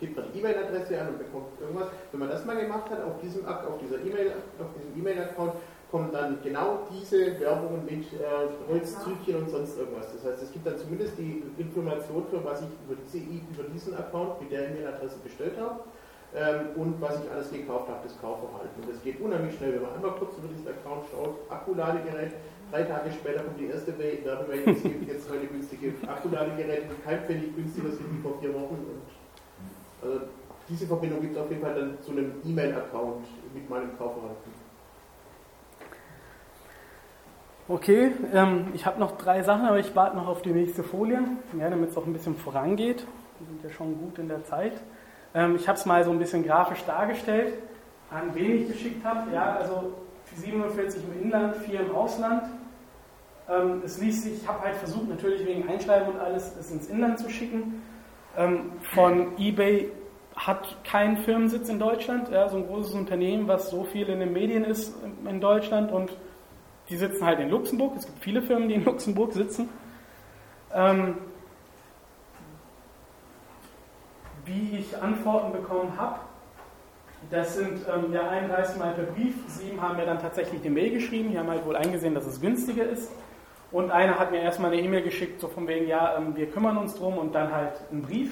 Gibt man die E-Mail-Adresse an und bekommt irgendwas. Wenn man das mal gemacht hat, auf diesem auf dieser E-Mail, auf diesem E-Mail-Account kommen dann genau diese Werbungen mit äh, Holzzügchen und sonst irgendwas. Das heißt, es gibt dann zumindest die Information, für was ich über, diese, über diesen Account mit der E-Mail-Adresse bestellt habe ähm, und was ich alles gekauft habe, das Kaufverhalten. Und das geht unheimlich schnell, wenn man einmal kurz über diesen Account schaut, Akkuladegerät, drei Tage später kommt die erste Werbemail, es gibt jetzt heute günstige Akkuladegeräte, die kein Pfennig günstiger sind wie vor vier Wochen. Und, also diese Verbindung gibt es auf jeden Fall dann zu einem E-Mail-Account mit meinem Kaufverhalten. Okay, ähm, ich habe noch drei Sachen, aber ich warte noch auf die nächste Folie, ja, damit es auch ein bisschen vorangeht. Wir sind ja schon gut in der Zeit. Ähm, ich habe es mal so ein bisschen grafisch dargestellt, an wen ich geschickt habe. Ja, also 47 im Inland, 4 im Ausland. Ähm, es ließ sich, ich habe halt versucht, natürlich wegen Einschreiben und alles, es ins Inland zu schicken. Ähm, von eBay hat keinen Firmensitz in Deutschland, ja, so ein großes Unternehmen, was so viel in den Medien ist in Deutschland und die sitzen halt in Luxemburg. Es gibt viele Firmen, die in Luxemburg sitzen. Ähm, wie ich Antworten bekommen habe, das sind ähm, ja 31 Mal per Brief, sieben haben mir dann tatsächlich eine Mail geschrieben, die haben halt wohl eingesehen, dass es günstiger ist. Und einer hat mir erstmal eine E-Mail geschickt, so von wegen, ja, ähm, wir kümmern uns drum und dann halt einen Brief.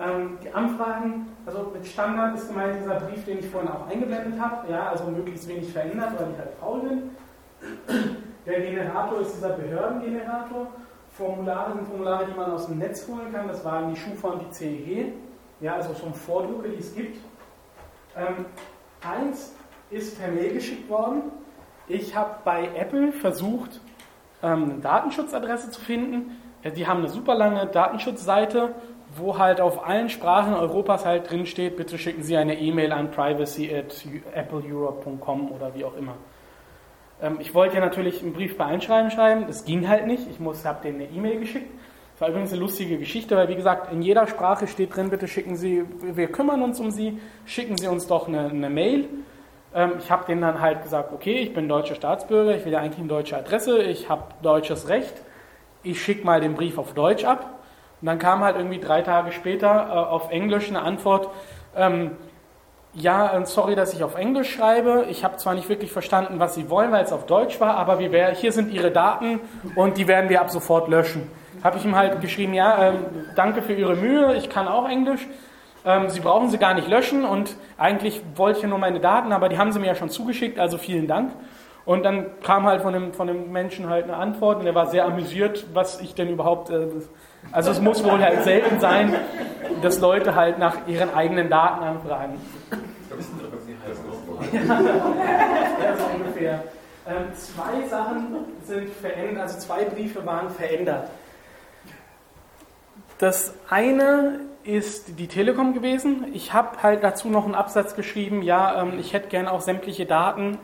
Ähm, die Anfragen, also mit Standard ist gemeint dieser Brief, den ich vorhin auch eingeblendet habe, ja, also möglichst wenig verändert, weil ich halt faul bin. Der Generator ist dieser Behördengenerator. Formulare sind Formulare, die man aus dem Netz holen kann. Das waren die Schufa und die CEG. Ja, also schon Vordrucke, die es gibt. Ähm, eins ist per Mail geschickt worden. Ich habe bei Apple versucht, ähm, eine Datenschutzadresse zu finden. Ja, die haben eine super lange Datenschutzseite, wo halt auf allen Sprachen Europas halt drin bitte schicken Sie eine E-Mail an privacy at appleeurope.com oder wie auch immer. Ähm, ich wollte ja natürlich einen Brief bei Einschreiben schreiben, das ging halt nicht. Ich habe denen eine E-Mail geschickt. Das war übrigens eine lustige Geschichte, weil wie gesagt, in jeder Sprache steht drin, bitte schicken Sie, wir kümmern uns um Sie, schicken Sie uns doch eine, eine Mail. Ähm, ich habe denen dann halt gesagt, okay, ich bin deutscher Staatsbürger, ich will ja eigentlich eine deutsche Adresse, ich habe deutsches Recht, ich schicke mal den Brief auf Deutsch ab. Und dann kam halt irgendwie drei Tage später äh, auf Englisch eine Antwort, ähm, ja, äh, sorry, dass ich auf Englisch schreibe. Ich habe zwar nicht wirklich verstanden, was Sie wollen, weil es auf Deutsch war, aber wär, hier sind Ihre Daten und die werden wir ab sofort löschen. Habe ich ihm halt geschrieben, ja, ähm, danke für Ihre Mühe, ich kann auch Englisch. Ähm, Sie brauchen sie gar nicht löschen und eigentlich wollte ich nur meine Daten, aber die haben Sie mir ja schon zugeschickt, also vielen Dank. Und dann kam halt von dem, von dem Menschen halt eine Antwort und er war sehr amüsiert, was ich denn überhaupt. Äh, also es muss wohl halt selten sein, dass Leute halt nach ihren eigenen Daten anfragen. Ja, so ungefähr. Ähm, zwei Sachen sind verändert, also zwei Briefe waren verändert. Das eine ist die Telekom gewesen. Ich habe halt dazu noch einen Absatz geschrieben, ja, ähm, ich hätte gern auch sämtliche Daten,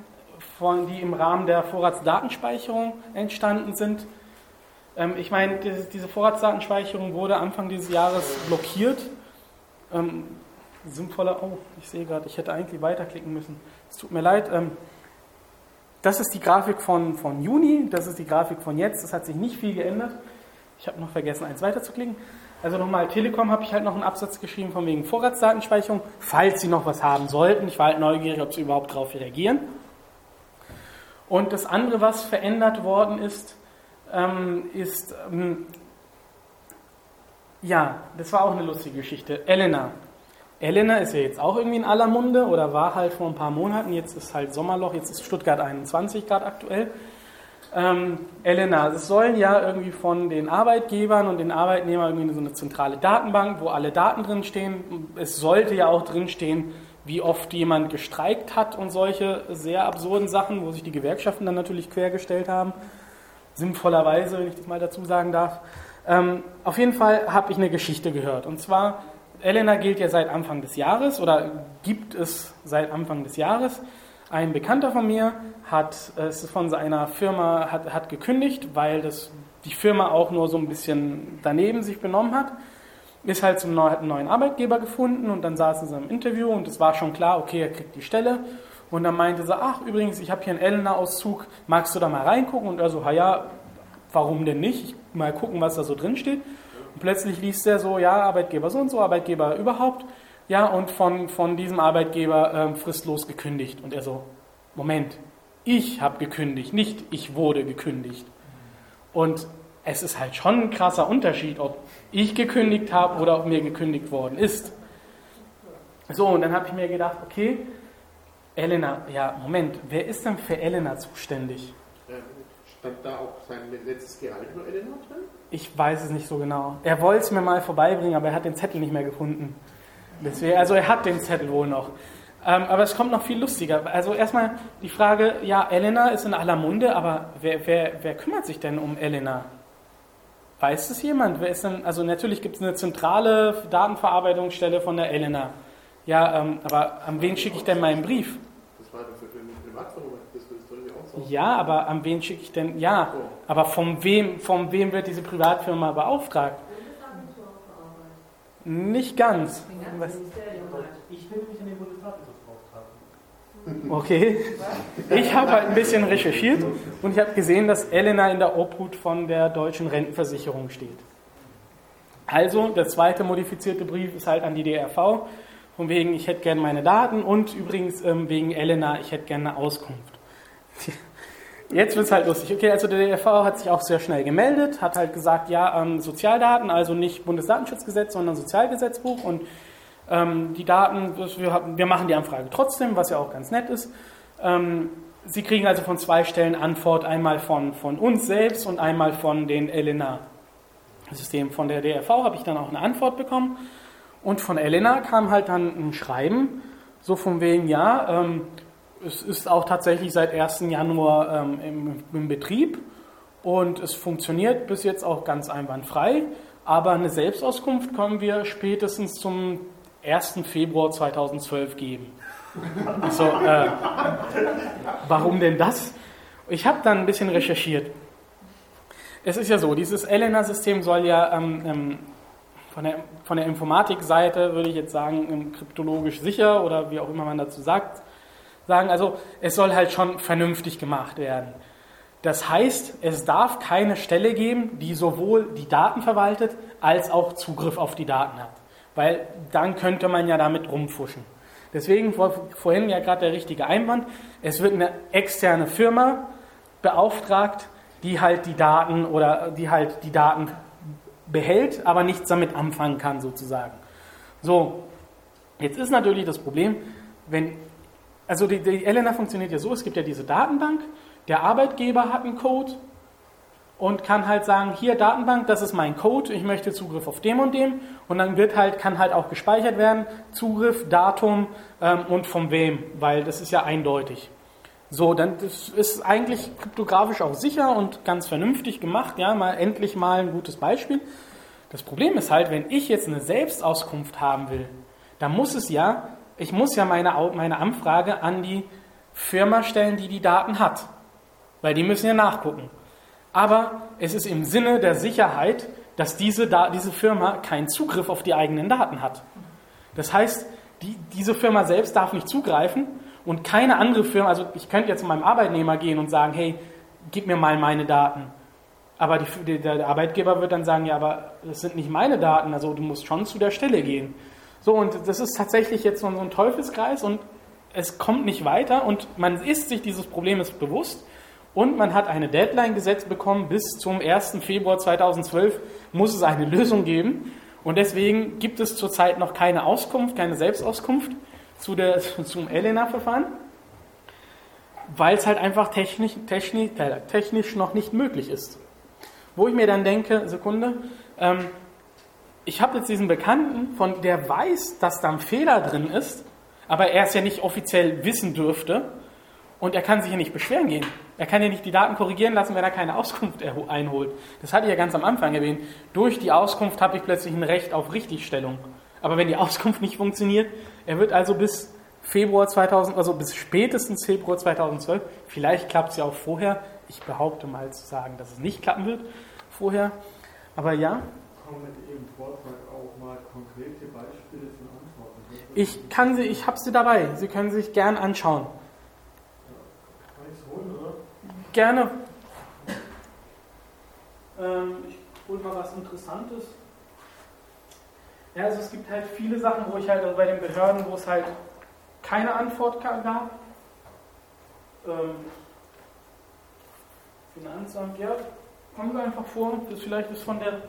von, die im Rahmen der Vorratsdatenspeicherung entstanden sind. Ähm, ich meine, diese, Vorratsdatenspeicherung wurde Anfang dieses Jahres blockiert. Ähm, sinnvoller, oh, ich sehe gerade, ich hätte eigentlich weiterklicken müssen. Es tut mir leid. Ähm, das ist die Grafik von, von Juni, das ist die Grafik von jetzt. Es hat sich nicht viel geändert. Ich habe noch vergessen, eins weiterzuklicken. Also nochmal, Telekom habe ich halt noch einen Absatz geschrieben von wegen Vorratsdatenspeicherung, falls Sie noch was haben sollten. Ich war halt neugierig, ob Sie überhaupt darauf reagieren. Und das andere, was verändert worden ist, ähm, ist, ähm, ja, das war auch eine lustige Geschichte. Elena. Elena ist ja jetzt auch irgendwie in aller Munde oder war halt vor ein paar Monaten. Jetzt ist halt Sommerloch, jetzt ist Stuttgart 21 Grad aktuell. Ähm, Elena, es sollen ja irgendwie von den Arbeitgebern und den Arbeitnehmern irgendwie so eine zentrale Datenbank, wo alle Daten drinstehen. Es sollte ja auch drinstehen, wie oft jemand gestreikt hat und solche sehr absurden Sachen, wo sich die Gewerkschaften dann natürlich quergestellt haben. Sinnvollerweise, wenn ich das mal dazu sagen darf. Ähm, auf jeden Fall habe ich eine Geschichte gehört. Und zwar, Elena gilt ja seit Anfang des Jahres oder gibt es seit Anfang des Jahres. Ein Bekannter von mir hat es ist von seiner Firma hat, hat gekündigt, weil das, die Firma auch nur so ein bisschen daneben sich benommen hat. ist halt zum neu, hat einen neuen Arbeitgeber gefunden und dann saß sie im Interview und es war schon klar, okay, er kriegt die Stelle. Und dann meinte sie, ach übrigens, ich habe hier einen Elena-Auszug, magst du da mal reingucken? Und er so, ja, warum denn nicht? Ich mal gucken, was da so drin steht. Und plötzlich liest er so, ja, Arbeitgeber so und so, Arbeitgeber überhaupt. Ja, und von, von diesem Arbeitgeber ähm, fristlos gekündigt. Und er so, Moment, ich habe gekündigt, nicht ich wurde gekündigt. Und es ist halt schon ein krasser Unterschied, ob ich gekündigt habe oder ob mir gekündigt worden ist. So, und dann habe ich mir gedacht, okay, Elena, ja, Moment, wer ist denn für Elena zuständig? Stand da auch sein letztes Gehalt nur Elena drin? Ich weiß es nicht so genau. Er wollte es mir mal vorbeibringen, aber er hat den Zettel nicht mehr gefunden. Deswegen, also er hat den Zettel wohl noch. Ähm, aber es kommt noch viel lustiger. Also erstmal die Frage, ja, Elena ist in aller Munde, aber wer, wer, wer kümmert sich denn um Elena? Weiß es jemand? Wer ist denn, also natürlich gibt es eine zentrale Datenverarbeitungsstelle von der Elena. Ja, ähm, aber an wen schicke ich denn meinen Brief? Das war für eine Privatfirma, das auch sagen. Ja, aber an wen schicke ich denn? Ja, aber von wem, von wem wird diese Privatfirma beauftragt? Nicht ganz. Was? Ich will mich an den Bundesdatenschutzbeauftragten. Okay. Ich habe halt ein bisschen recherchiert und ich habe gesehen, dass Elena in der Obhut von der deutschen Rentenversicherung steht. Also, der zweite modifizierte Brief ist halt an die DRV, von wegen, ich hätte gerne meine Daten und übrigens ähm, wegen Elena, ich hätte gerne eine Auskunft. Jetzt wird es halt lustig. Okay, also der DRV hat sich auch sehr schnell gemeldet, hat halt gesagt, ja, ähm, Sozialdaten, also nicht Bundesdatenschutzgesetz, sondern Sozialgesetzbuch und ähm, die Daten, wir, wir, machen die Anfrage trotzdem, was ja auch ganz nett ist. Ähm, Sie kriegen also von zwei Stellen Antwort, einmal von, von uns selbst und einmal von den Elena-Systemen. Von der DRV habe ich dann auch eine Antwort bekommen und von Elena kam halt dann ein Schreiben, so von wegen, ja, ähm, es ist auch tatsächlich seit 1. Januar ähm, im, im, Betrieb und es funktioniert bis jetzt auch ganz einwandfrei. Aber eine Selbstauskunft können wir spätestens zum 1. Februar 2012 geben. So, äh, warum denn das? Ich habe dann ein bisschen recherchiert. Es ist ja so, dieses Elena-System soll ja ähm, ähm, von der, von der Informatikseite, würde ich jetzt sagen, ähm, kryptologisch sicher oder wie auch immer man dazu sagt, sagen, also es soll halt schon vernünftig gemacht werden. Das heißt, es darf keine Stelle geben, die sowohl die Daten verwaltet als auch Zugriff auf die Daten hat. Weil dann könnte man ja damit rumfuschen. Deswegen vorhin ja gerade der richtige Einwand. Es wird eine externe Firma beauftragt, die halt die Daten oder die halt die Daten behält, aber nichts damit anfangen kann sozusagen. So, jetzt ist natürlich das Problem, wenn also die, die Elena funktioniert ja so, es gibt ja diese Datenbank, der Arbeitgeber hat einen Code und kann halt sagen, hier Datenbank, das ist mein Code, ich möchte Zugriff auf dem und dem und dann wird halt, kann halt auch gespeichert werden, Zugriff, Datum ähm, und von wem, weil das ist ja eindeutig. So, dann ist eigentlich kryptografisch auch sicher und ganz vernünftig gemacht, ja, mal endlich mal ein gutes Beispiel. Das Problem ist halt, wenn ich jetzt eine Selbstauskunft haben will, dann muss es ja ich muss ja meine, meine Anfrage an die Firma stellen, die die Daten hat, weil die müssen ja nachgucken. Aber es ist im Sinne der Sicherheit, dass diese, diese Firma keinen Zugriff auf die eigenen Daten hat. Das heißt, die, diese Firma selbst darf nicht zugreifen und keine andere Firma, also ich könnte jetzt zu meinem Arbeitnehmer gehen und sagen, hey, gib mir mal meine Daten. Aber die, der Arbeitgeber wird dann sagen, ja, aber das sind nicht meine Daten, also du musst schon zu der Stelle gehen. So, und das ist tatsächlich jetzt so ein Teufelskreis und es kommt nicht weiter und man ist sich dieses Problems bewusst und man hat eine Deadline gesetzt bekommen, bis zum 1. Februar 2012 muss es eine Lösung geben und deswegen gibt es zurzeit noch keine Auskunft, keine Selbstauskunft zu der, zum Elena-Verfahren, weil es halt einfach technisch, technisch, äh, technisch noch nicht möglich ist. Wo ich mir dann denke, Sekunde, ähm, ich habe jetzt diesen Bekannten, von der weiß, dass da ein Fehler drin ist, aber er es ja nicht offiziell wissen dürfte und er kann sich ja nicht beschweren gehen. Er kann ja nicht die Daten korrigieren lassen, wenn er keine Auskunft einholt. Das hatte ich ja ganz am Anfang erwähnt. Durch die Auskunft habe ich plötzlich ein Recht auf Richtigstellung. Aber wenn die Auskunft nicht funktioniert, er wird also bis Februar 2000, also bis spätestens Februar 2012, vielleicht klappt es ja auch vorher. Ich behaupte mal zu sagen, dass es nicht klappen wird vorher. Aber ja, kommen mit Ihrem Vortrag auch mal konkrete Beispiele von Antworten? Ich kann sie, ich habe sie dabei. Sie können sich gern anschauen. Kann ich es holen, oder? Gerne. Ähm, ich hole mal was Interessantes. Ja, also es gibt halt viele Sachen, wo ich halt also bei den Behörden, wo es halt keine Antwort gab. Ähm, Finanzamt, ja, kommen Sie einfach vor. Das vielleicht ist von der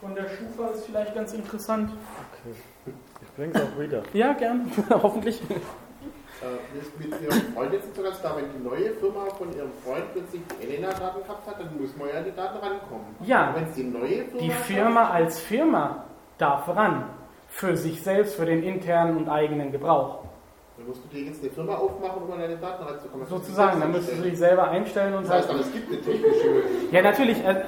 von der Schufa ist vielleicht ganz interessant. Okay. Ich bringe es auch wieder. Ja, gern. Hoffentlich. Äh, ist mit Ihrem Freund jetzt sogar da, wenn die neue Firma von Ihrem Freund plötzlich die Elena-Daten gehabt hat, dann muss man ja an die Daten rankommen. Ja. Und wenn es die neue Firma Die Firma als Firma darf ran. Für sich selbst, für den internen und eigenen Gebrauch. Dann musst du dir jetzt eine Firma aufmachen, um an deine Daten ranzukommen. Das Sozusagen, dann müsstest du dich selber einstellen und Das heißt aber, es gibt eine technische Möglichkeit. Ja, natürlich. Äh,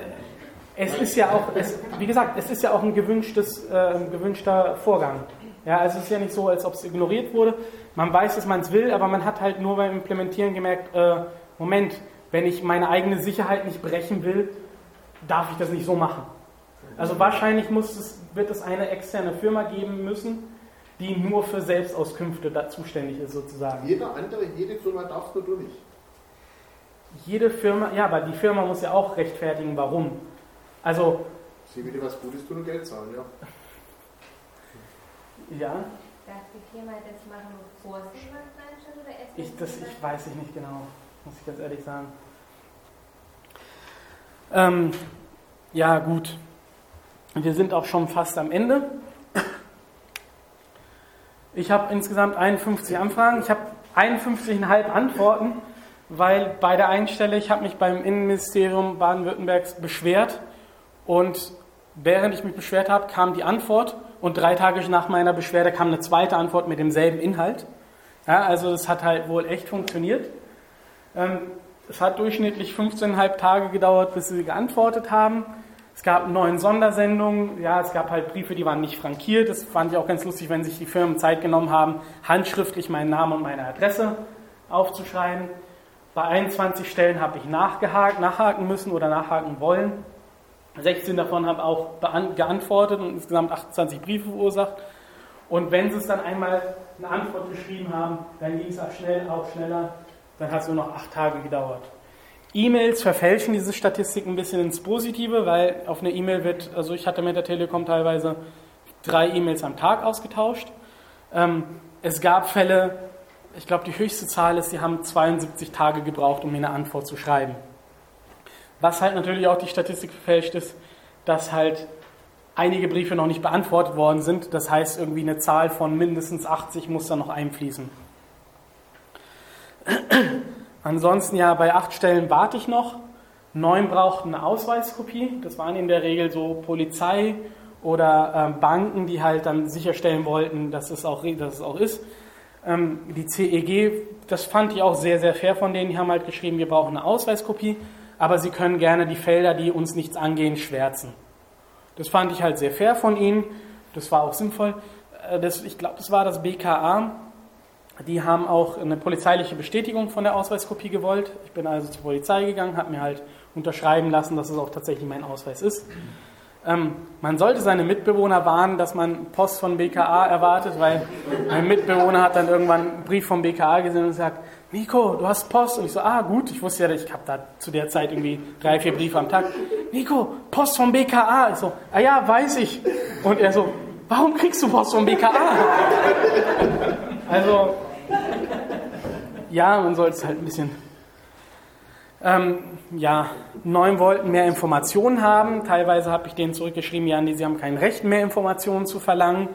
es ist ja auch, es, wie gesagt, es ist ja auch ein gewünschtes, äh, gewünschter Vorgang. Ja, also es ist ja nicht so, als ob es ignoriert wurde. Man weiß, dass man es will, aber man hat halt nur beim Implementieren gemerkt, äh, Moment, wenn ich meine eigene Sicherheit nicht brechen will, darf ich das nicht so machen. Also wahrscheinlich muss es, wird es eine externe Firma geben müssen, die nur für Selbstauskünfte da zuständig ist, sozusagen. Jeder andere, jede Firma darfst nur du nicht. Jede Firma, ja, aber die Firma muss ja auch rechtfertigen, warum. Also, Sie will dir was Gutes tun und Geld zahlen, ja. ja, Darf die Firma das machen, bevor sie was reinstellt oder erst? ich, das ich weiß ich nicht genau, muss ich ganz ehrlich sagen. Ähm, ja, gut. Wir sind auch schon fast am Ende. Ich habe insgesamt 51 Anfragen. Ich habe 51,5 Antworten, weil bei der einen Stelle, ich habe mich beim Innenministerium Baden-Württembergs beschwert und während ich mich beschwert habe, kam die Antwort und drei Tage nach meiner Beschwerde kam eine zweite Antwort mit demselben Inhalt. Ja, also das hat halt wohl echt funktioniert. Ähm, es hat durchschnittlich 15,5 Tage gedauert, bis sie geantwortet haben. Es gab neun Sondersendungen. Ja, es gab halt Briefe, die waren nicht frankiert. Das fand ich auch ganz lustig, wenn sich die Firmen Zeit genommen haben, handschriftlich meinen Namen und meine Adresse aufzuschreiben. Bei 21 Stellen habe ich nachgehakt, nachhaken müssen oder nachhaken wollen. 16 davon haben auch geantwortet und insgesamt 28 Briefe verursacht. Und wenn sie es dann einmal eine Antwort geschrieben haben, dann ging es auch schnell, auch schneller. Dann hat es nur noch acht Tage gedauert. E-Mails verfälschen diese Statistik ein bisschen ins Positive, weil auf eine E-Mail wird, also ich hatte mit der Telekom teilweise drei E-Mails am Tag ausgetauscht. Ähm, es gab Fälle, ich glaube die höchste Zahl ist, die haben 72 Tage gebraucht, um mir eine Antwort zu schreiben. Was halt natürlich auch die Statistik verfälscht ist, dass halt einige Briefe noch nicht beantwortet worden sind. Das heißt, irgendwie eine Zahl von mindestens 80 muss da noch einfließen. Ansonsten ja, bei acht Stellen warte ich noch. Neun brauchten eine Ausweiskopie. Das waren in der Regel so Polizei oder ähm, Banken, die halt dann sicherstellen wollten, dass es auch, dass es auch ist. Ähm, die CEG, das fand ich auch sehr, sehr fair von denen. Die haben halt geschrieben, wir brauchen eine Ausweiskopie, aber sie können gerne die Felder, die uns nichts angehen, schwärzen. Das fand ich halt sehr fair von ihnen. Das war auch sinnvoll. Äh, Das, ich glaube, das war das BKA. Die haben auch eine polizeiliche Bestätigung von der Ausweiskopie gewollt. Ich bin also zur Polizei gegangen, habe mir halt unterschreiben lassen, dass es auch tatsächlich mein Ausweis ist. Ähm, man sollte seine Mitbewohner warnen, dass man Post von BKA erwartet, weil mein Mitbewohner hat dann irgendwann einen Brief vom BKA gesehen und sagt, Nico, du hast Post. Und ich so, ah gut, ich wusste ja, ich habe da zu der Zeit irgendwie drei, vier Briefe am Tag. Nico, Post vom BKA. Ich so, ah ja, weiß ich. Und er so, warum kriegst du Post vom BKA? Also, ja, man sollte es halt ein bisschen. Ähm, ja, neun wollten mehr Informationen haben. Teilweise habe ich denen zurückgeschrieben, ja, nee, sie haben kein Recht, mehr Informationen zu verlangen.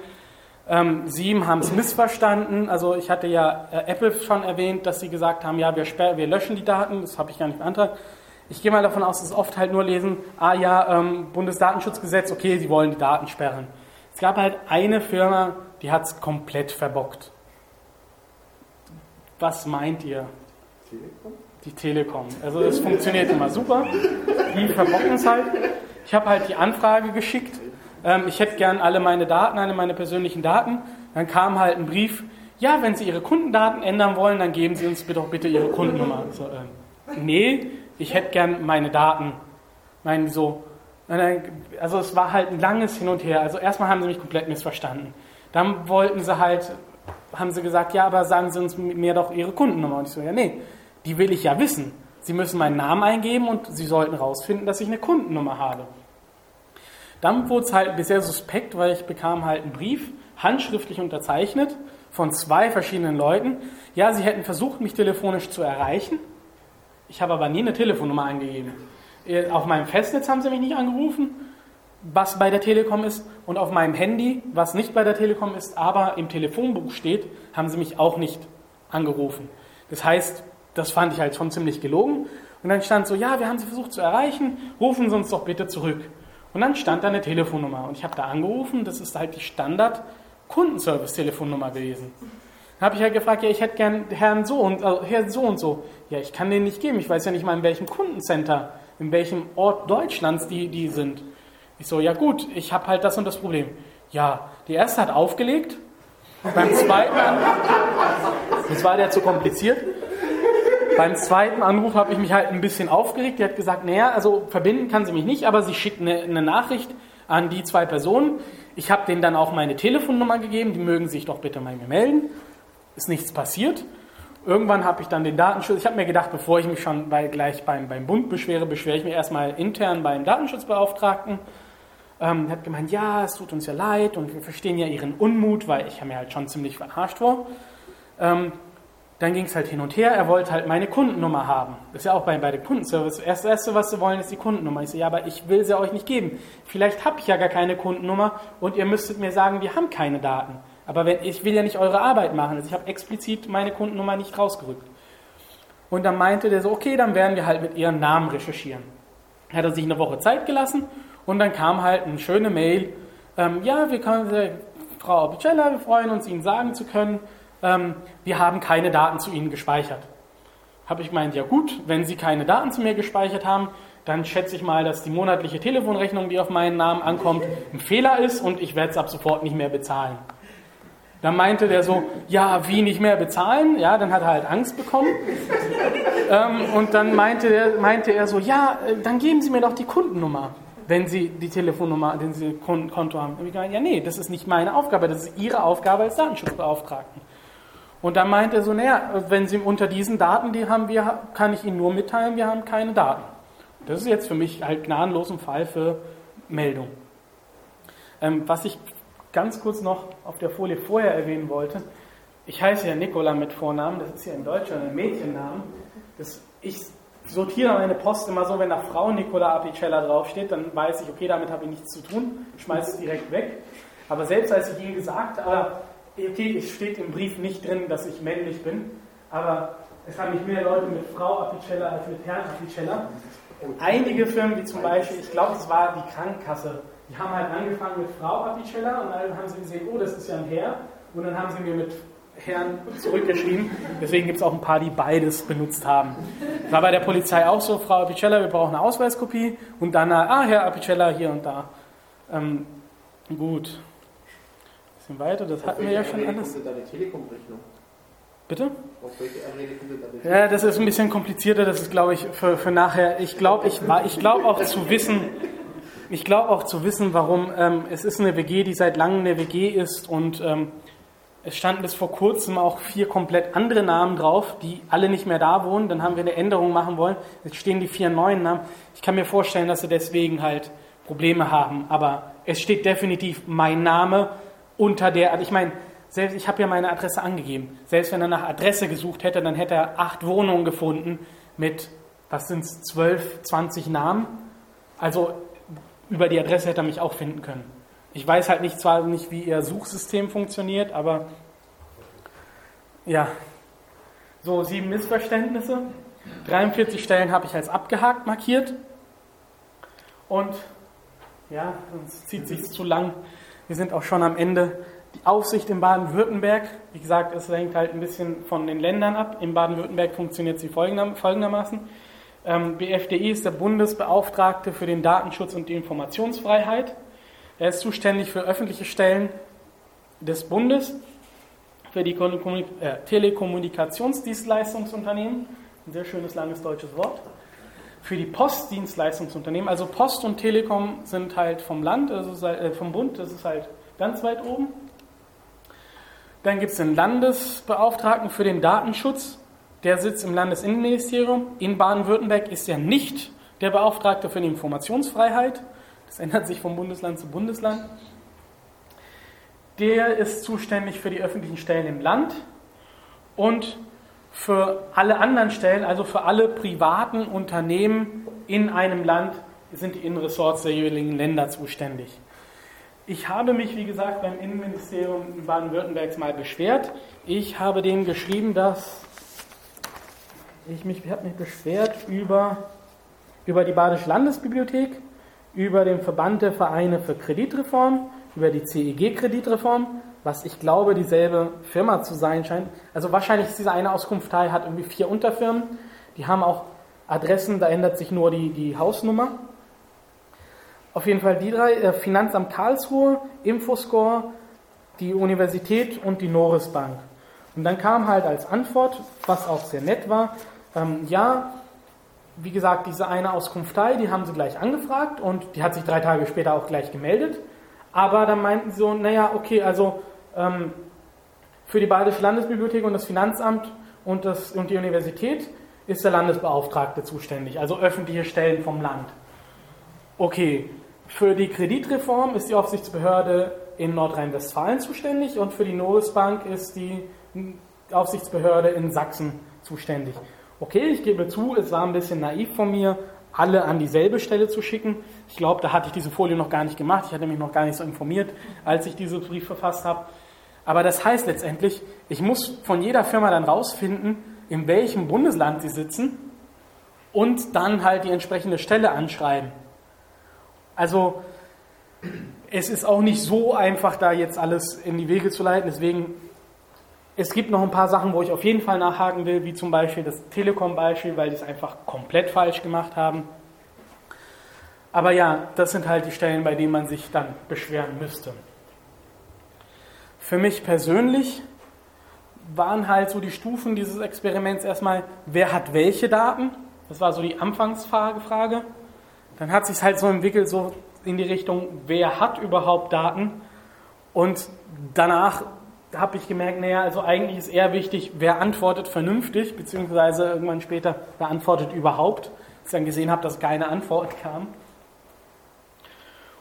Ähm, sieben haben es missverstanden. Also ich hatte ja äh, Apple schon erwähnt, dass sie gesagt haben, ja, wir, wir löschen die Daten. Das habe ich gar nicht beantragt. Ich gehe mal davon aus, dass oft halt nur lesen, ah ja, ähm, Bundesdatenschutzgesetz, okay, sie wollen die Daten sperren. Es gab halt eine Firma, die hat es komplett verbockt. Was meint ihr? Telekom? Die Telekom. Also es funktioniert immer super. Die verbocken es halt. Ich habe halt die Anfrage geschickt. Ähm, ich hätte gern alle meine Daten, alle meine persönlichen Daten. Dann kam halt ein Brief. Ja, wenn Sie Ihre Kundendaten ändern wollen, dann geben Sie uns bitte auch bitte Ihre Kundennummer. So, ähm, nee, ich hätte gern meine Daten. Meinen so, Also es war halt ein langes Hin und Her. Also erstmal haben sie mich komplett missverstanden. Dann wollten sie halt, haben sie gesagt, ja, aber sagen Sie uns mir doch Ihre Kundennummer. Und ich so, ja, nee, die will ich ja wissen. Sie müssen meinen Namen eingeben und Sie sollten herausfinden, dass ich eine Kundennummer habe. Dann wurde es halt bisher suspekt, weil ich bekam halt einen Brief, handschriftlich unterzeichnet, von zwei verschiedenen Leuten. Ja, sie hätten versucht, mich telefonisch zu erreichen. Ich habe aber nie eine Telefonnummer eingegeben. Äh, auf meinem Festnetz haben sie mich nicht angerufen, was bei der Telekom ist. Und auf meinem Handy, was nicht bei der Telekom ist, aber im Telefonbuch steht, haben sie mich auch nicht angerufen. Das heißt, das fand ich halt schon ziemlich gelogen. Und dann stand so, ja, wir haben sie versucht zu erreichen, rufen Sie uns doch bitte zurück. Und dann stand da eine Telefonnummer. Und ich habe da angerufen, das ist halt die Standard-Kundenservice-Telefonnummer gewesen. Dann habe ich halt gefragt, ja, ich hätte gern Herrn so und, also Herrn so und so. Ja, ich kann den nicht geben, ich weiß ja nicht mal, in welchem Kundencenter in welchem Ort Deutschlands die, die sind. Ich so, ja gut, ich habe halt das und das Problem. Ja, die erste hat aufgelegt, beim zweiten Anruf, das war der zu kompliziert, beim zweiten Anruf habe ich mich halt ein bisschen aufgeregt. Die hat gesagt, naja, also verbinden kann sie mich nicht, aber sie schickt eine, eine Nachricht an die zwei Personen. Ich habe denen dann auch meine Telefonnummer gegeben, die mögen sich doch bitte mir melden. Ist nichts passiert. Irgendwann habe ich dann den Datenschutz, ich habe mir gedacht, bevor ich mich schon bei, gleich beim, beim Bund beschwere, beschwere ich mich erstmal intern beim Datenschutzbeauftragten. Ähm, hat gemeint, ja, es tut uns ja leid und wir verstehen ja ihren Unmut, weil ich habe mir halt schon ziemlich verarscht vor. Ähm, dann ging es halt hin und her, er wollte halt meine Kundennummer haben. Das ist ja auch bei, bei dem Kundenservice. Das Erste, was sie wollen, ist die Kundennummer. Ich so, ja, aber ich will sie euch nicht geben. Vielleicht habe ich ja gar keine Kundennummer und ihr müsstet mir sagen, wir haben keine Daten. Aber wenn, ich will ja nicht eure Arbeit machen. Also ich habe explizit meine Kundennummer nicht rausgerückt. Und dann meinte der so, okay, dann werden wir halt mit ihrem Namen recherchieren. Hat er sich eine Woche Zeit gelassen und dann kam halt eine schöne Mail. Ähm, ja, wir können, äh, Frau Abicella, wir freuen uns, Ihnen sagen zu können, ähm, wir haben keine Daten zu Ihnen gespeichert. Habe ich gemeint, ja gut, wenn Sie keine Daten zu mir gespeichert haben, dann schätze ich mal, dass die monatliche Telefonrechnung, die auf meinen Namen ankommt, ein Fehler ist und ich werde es ab sofort nicht mehr bezahlen. Dann meinte der so, ja, wie nicht mehr bezahlen? Ja, dann hat er halt Angst bekommen. ähm, und dann meinte, der, meinte er so, ja, äh, dann geben Sie mir doch die Kundennummer, wenn Sie die Telefonnummer, den Sie Konto haben. Und ich gemeint, ja, nee, das ist nicht meine Aufgabe, das ist Ihre Aufgabe als Datenschutzbeauftragten. Und dann meinte er so, naja, wenn Sie unter diesen Daten, die haben wir, kann ich Ihnen nur mitteilen, wir haben keine Daten. Das ist jetzt für mich halt gnadenlos ein Fall für Meldung. Ähm, was ich ganz kurz noch auf der Folie vorher erwähnen wollte, ich heiße ja Nicola mit Vornamen, das ist ja in Deutschland ein Mädchennamen. Das, ich sortiere meine Post immer so, wenn da Frau Nicola Apicella draufsteht, dann weiß ich, okay, damit habe ich nichts zu tun, schmeiße es direkt weg. Aber selbst als ich ihnen gesagt habe, okay, es steht im Brief nicht drin, dass ich männlich bin, aber es haben mich mehr Leute mit Frau Apicella als mit Herrn Apicella. Einige Firmen, wie zum Beispiel, ich glaube, es war die Krankenkasse, die haben halt angefangen mit Frau Apicella und dann haben sie gesehen, oh, das ist ja ein Herr. Und dann haben sie mir mit Herrn zurückgeschrieben. Deswegen gibt es auch ein paar, die beides benutzt haben. War bei der Polizei auch so, Frau Apicella, wir brauchen eine Ausweiskopie. Und dann, ah, Herr Apicella, hier und da. Ähm, gut. Ein bisschen weiter, das hatten wir ja schon alles. Bitte? Ja, das ist ein bisschen komplizierter, das ist, glaube ich, für, für nachher. Ich glaube ich, ich glaub auch zu wissen, ich glaube auch zu wissen, warum. Ähm, es ist eine WG, die seit langem eine WG ist und ähm, es standen bis vor kurzem auch vier komplett andere Namen drauf, die alle nicht mehr da wohnen. Dann haben wir eine Änderung machen wollen. Jetzt stehen die vier neuen Namen. Ich kann mir vorstellen, dass sie deswegen halt Probleme haben. Aber es steht definitiv mein Name unter der. Ich meine, selbst ich habe ja meine Adresse angegeben. Selbst wenn er nach Adresse gesucht hätte, dann hätte er acht Wohnungen gefunden mit, was sind es, zwölf, zwanzig Namen. Also über die Adresse hätte er mich auch finden können. Ich weiß halt nicht zwar nicht, wie ihr Suchsystem funktioniert, aber ja. So, sieben Missverständnisse. 43 Stellen habe ich als abgehakt markiert. Und ja, sonst zieht sich zu lang. Wir sind auch schon am Ende. Die Aufsicht in Baden-Württemberg, wie gesagt, es hängt halt ein bisschen von den Ländern ab. In Baden-Württemberg funktioniert sie folgendermaßen. Ähm, BFDI ist der Bundesbeauftragte für den Datenschutz und die Informationsfreiheit. Er ist zuständig für öffentliche Stellen des Bundes, für die äh, Telekommunikationsdienstleistungsunternehmen, ein sehr schönes langes deutsches Wort, für die Postdienstleistungsunternehmen, also Post und Telekom sind halt vom Land, also äh, vom Bund, das ist halt ganz weit oben. Dann gibt es den Landesbeauftragten für den Datenschutz, der sitzt im Landesinnenministerium. In Baden-Württemberg ist er nicht der Beauftragte für die Informationsfreiheit. Das ändert sich vom Bundesland zu Bundesland. Der ist zuständig für die öffentlichen Stellen im Land und für alle anderen Stellen, also für alle privaten Unternehmen in einem Land, sind die Innenressorts der jeweiligen Länder zuständig. Ich habe mich, wie gesagt, beim Innenministerium Baden-Württembergs mal beschwert. Ich habe denen geschrieben, dass ich mich, ich habe mich beschwert über, über die Badische Landesbibliothek, über den Verband der Vereine für Kreditreform, über die CEG-Kreditreform, was ich glaube dieselbe Firma zu sein scheint. Also wahrscheinlich ist diese eine Auskunftei, hat irgendwie vier Unterfirmen, die haben auch Adressen, da ändert sich nur die, die Hausnummer. Auf jeden Fall die drei, äh, Finanzamt Karlsruhe, Infoscore, die Universität und die Norris Bank. Und dann kam halt als Antwort, was auch sehr nett war, ähm, ja, wie gesagt, diese eine Auskunftei, die haben sie gleich angefragt und die hat sich drei Tage später auch gleich gemeldet. Aber dann meinten sie so, naja, okay, also ähm, für die Badische Landesbibliothek und das Finanzamt und, das, und die Universität ist der Landesbeauftragte zuständig, also öffentliche Stellen vom Land. Okay, für die Kreditreform ist die Aufsichtsbehörde in Nordrhein-Westfalen zuständig und für die Norris Bank ist die Aufsichtsbehörde in Sachsen zuständig. Okay, ich gebe zu, es war ein bisschen naiv von mir, alle an dieselbe Stelle zu schicken. Ich glaube, da hatte ich diese Folie noch gar nicht gemacht. Ich hatte mich noch gar nicht so informiert, als ich diesen Brief verfasst habe. Aber das heißt letztendlich, ich muss von jeder Firma dann rausfinden, in welchem Bundesland sie sitzen und dann halt die entsprechende Stelle anschreiben. Also es ist auch nicht so einfach, da jetzt alles in die Wege zu leiten. Deswegen es gibt noch ein paar Sachen, wo ich auf jeden Fall nachhaken will, wie zum Beispiel das Telekom-Beispiel, weil die es einfach komplett falsch gemacht haben. Aber ja, das sind halt die Stellen, bei denen man sich dann beschweren müsste. Für mich persönlich waren halt so die Stufen dieses Experiments erstmal, wer hat welche Daten? Das war so die Anfangsfrage. Dann hat sich halt so entwickelt, so in die Richtung, wer hat überhaupt Daten? Und danach habe ich gemerkt, naja, also eigentlich ist eher wichtig, wer antwortet vernünftig, beziehungsweise irgendwann später, wer antwortet überhaupt. Als ich dann gesehen habe, dass keine Antwort kam.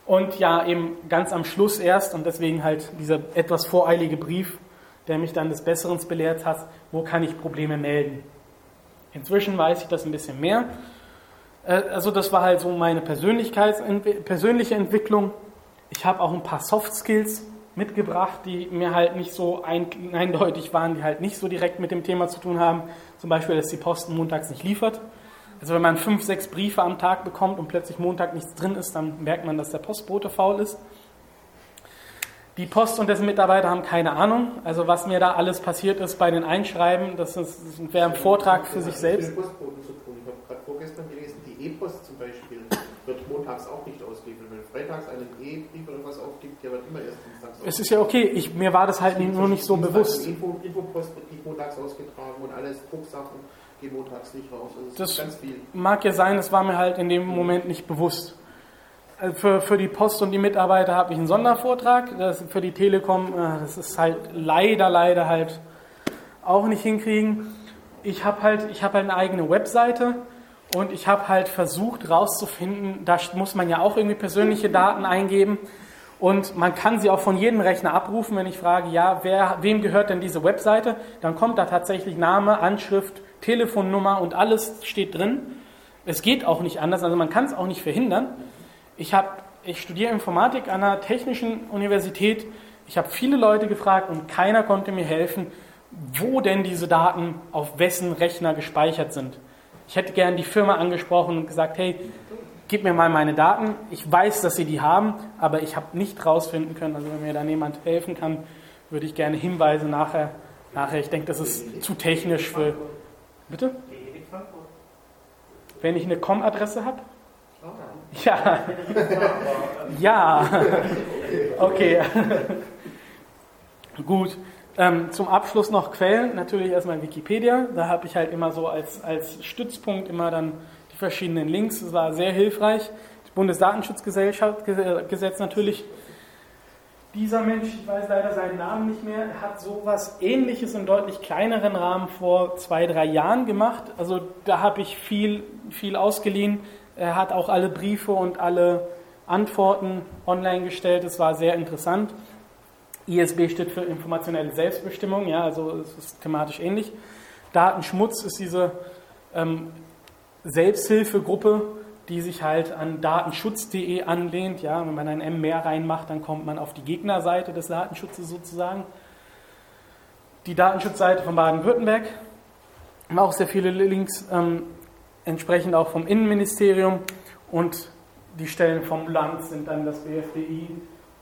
Und ja, eben ganz am Schluss erst, und deswegen halt dieser etwas voreilige Brief, der mich dann des Besseren belehrt hat, wo kann ich Probleme melden. Inzwischen weiß ich das ein bisschen mehr. Äh, also das war halt so meine persönliche Entwicklung. Ich habe auch ein paar Soft Skills mitgebracht, die mir halt nicht so eindeutig waren, die halt nicht so direkt mit dem Thema zu tun haben. Zum Beispiel, dass die Posten montags nicht liefert. Also wenn man fünf, sechs Briefe am Tag bekommt und plötzlich Montag nichts drin ist, dann merkt man, dass der Postbote faul ist. Die Post und dessen Mitarbeiter haben keine Ahnung. Also was mir da alles passiert ist bei den Einschreiben, das, wäre ein Vortrag für sich selbst. Ich habe gerade vorgestern gelesen, die E-Post zum Beispiel wird montags auch nicht ausgeliefert. Wenn freitags einen E-Brief oder was aufgibt, der wird immer erst Es ist ja okay, ich, mir war das halt nur nicht so bewusst. Info, Infopost wird montags ausgetragen und alles Drucksachen gehen montags nicht raus. Also das ganz viel. mag ja sein, das war mir halt in dem Moment nicht bewusst. Also für, für die Post und die Mitarbeiter habe ich einen Sondervortrag. Das, für die Telekom, äh, das ist halt leider, leider halt auch nicht hinkriegen. Ich habe halt, ich habe halt eine eigene Webseite und ich habe halt versucht rauszufinden, da muss man ja auch irgendwie persönliche Daten eingeben. Und man kann sie auch von jedem Rechner abrufen, wenn ich frage, ja, wer, wem gehört denn diese Webseite? Dann kommt da tatsächlich Name, Anschrift, Telefonnummer und alles steht drin. Es geht auch nicht anders, also man kann es auch nicht verhindern. Ich, hab, ich studiere Informatik an einer technischen Universität. Ich habe viele Leute gefragt und keiner konnte mir helfen, wo denn diese Daten auf wessen Rechner gespeichert sind. Ich hätte gern die Firma angesprochen und gesagt, hey, gib mir mal meine Daten. Ich weiß, dass sie die haben, aber ich habe nicht rausfinden können. Also wenn mir da jemand helfen kann, würde ich gerne Hinweise nachher. Nachher, ich denke, das ist zu technisch für. Bitte? Wenn ich eine Com-Adresse habe? Ja. Ja. Okay. Gut. Ähm, zum Abschluss noch Quellen, natürlich erstmal Wikipedia. Da habe ich halt immer so als, als Stützpunkt immer dann die verschiedenen Links. Es war sehr hilfreich. Das Bundesdatenschutzgesetz natürlich. Dieser Mensch, ich weiß leider seinen Namen nicht mehr, hat sowas ähnliches in deutlich kleineren Rahmen vor zwei, drei Jahren gemacht. Also da habe ich viel, viel ausgeliehen. Er hat auch alle Briefe und alle Antworten online gestellt. Es war sehr interessant. ISB steht für informationelle Selbstbestimmung, ja, also es ist thematisch ähnlich. Datenschmutz ist diese ähm, Selbsthilfegruppe, die sich halt an datenschutz.de anlehnt. Ja, wenn man ein M mehr reinmacht, dann kommt man auf die Gegnerseite des Datenschutzes sozusagen. Die Datenschutzseite von Baden-Württemberg auch sehr viele Links, ähm, entsprechend auch vom Innenministerium und die Stellen vom Land sind dann das BFDI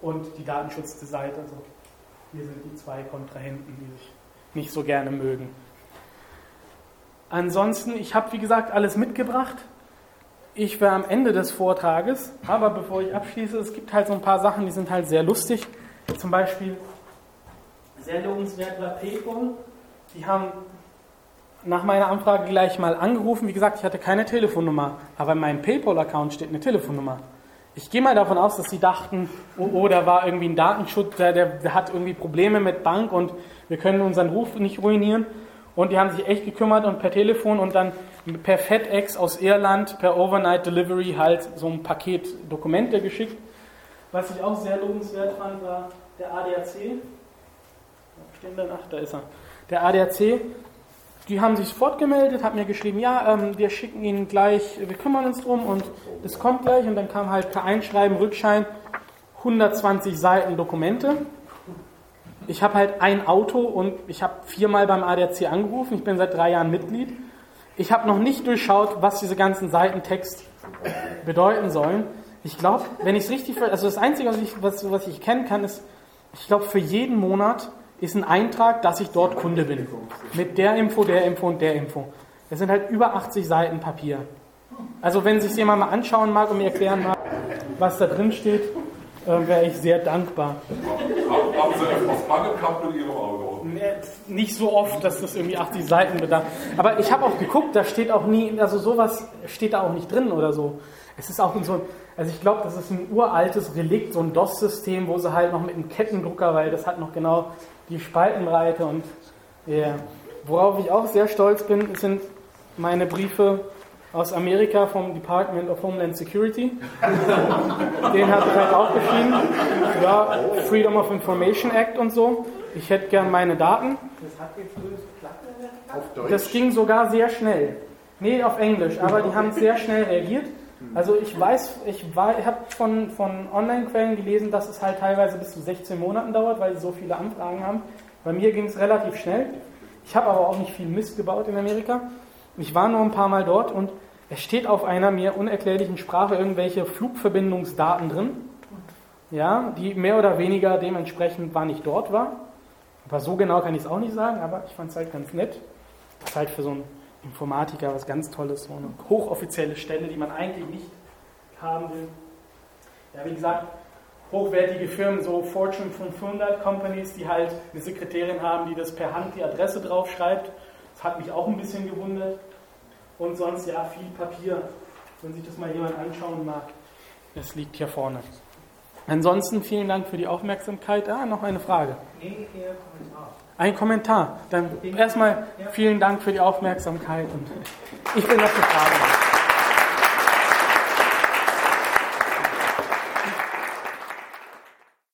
und die Datenschutzseite. Also hier sind die zwei Kontrahenten, die sich nicht so gerne mögen. Ansonsten, ich habe wie gesagt alles mitgebracht. Ich wäre am Ende des Vortrages, aber bevor ich abschließe, es gibt halt so ein paar Sachen, die sind halt sehr lustig. Zum Beispiel sehr lobenswert war PayPal. Die haben nach meiner Anfrage gleich mal angerufen. Wie gesagt, ich hatte keine Telefonnummer, aber in meinem PayPal-Account steht eine Telefonnummer. Ich gehe mal davon aus, dass sie dachten, oh, oh da war irgendwie ein Datenschutz, der, der hat irgendwie Probleme mit Bank und wir können unseren Ruf nicht ruinieren. Und die haben sich echt gekümmert und per Telefon und dann per FedEx aus Irland, per Overnight Delivery halt so ein Paket Dokumente geschickt. Was ich auch sehr lobenswert fand, war der ADAC. Wo stehen denn? Ach, da ist er. Der ADAC, die haben sich sofort gemeldet, hat mir geschrieben, ja, ähm, wir schicken Ihnen gleich, wir kümmern uns drum und es kommt gleich. Und dann kam halt per Einschreiben, Rückschein, 120 Seiten Dokumente ich habe halt ein Auto und ich habe viermal beim ADAC angerufen. Ich bin seit drei Jahren Mitglied. Ich habe noch nicht durchschaut, was diese ganzen Seitentext bedeuten sollen. Ich glaube, wenn ich es richtig, also das Einzige, was ich, was, was ich kennen kann, ist, ich glaube, für jeden Monat ist ein Eintrag, dass ich dort Kunde bin. Mit der Info, der Info und der Info. Das sind halt über 80 Seiten Papier. Also wenn sich jemand mal anschauen mag und mir erklären mag, was da drin steht, äh, wäre ich sehr dankbar. Haben Sie etwas Bange gehabt mit Ihrem Auto? Nicht so oft, dass das irgendwie 80 Seiten bedarf. Aber ich habe auch geguckt, da steht auch nie, also sowas steht da auch nicht drin oder so. Es ist auch so, also ich glaube, das ist ein uraltes Relikt, so ein DOS-System, wo sie halt noch mit einem Kettendrucker, weil das hat noch genau die Spaltenbreite und yeah. worauf ich auch sehr stolz bin, sind meine Briefe aus Amerika vom Department of Homeland Security. Den hat ich halt auch geschrieben. Ja, Freedom of Information Act und so. Ich hätte gern meine Daten. Das hat jetzt Auf Deutsch? Das ging sogar sehr schnell. Nee, auf Englisch, aber die haben sehr schnell reagiert. Also ich weiß, ich, ich habe von, von Online-Quellen gelesen, dass es halt teilweise bis zu 16 Monaten dauert, weil sie so viele Anfragen haben. Bei mir ging es relativ schnell. Ich habe aber auch nicht viel Mist gebaut in Amerika. Ich war nur ein paar Mal dort und es steht auf einer mir unerklärlichen Sprache irgendwelche Flugverbindungsdaten drin, ja, die mehr oder weniger dementsprechend, wann ich dort war. Aber so genau kann ich es auch nicht sagen, aber ich fand es halt ganz nett. Das ist halt für so einen Informatiker was ganz Tolles, so eine hochoffizielle Stelle, die man eigentlich nicht haben will. Ja, wie gesagt, hochwertige Firmen, so Fortune 500 Companies, die halt eine Sekretärin haben, die das per Hand die Adresse draufschreibt. Hat mich auch ein bisschen gewundert. Und sonst ja viel Papier, wenn sich das mal jemand anschauen mag. Das liegt hier vorne. Ansonsten vielen Dank für die Aufmerksamkeit. Ah, noch eine Frage. Nee, eher Kommentar. Ein Kommentar. Dann erstmal vielen Dank für die Aufmerksamkeit und ich bin noch für Fragen.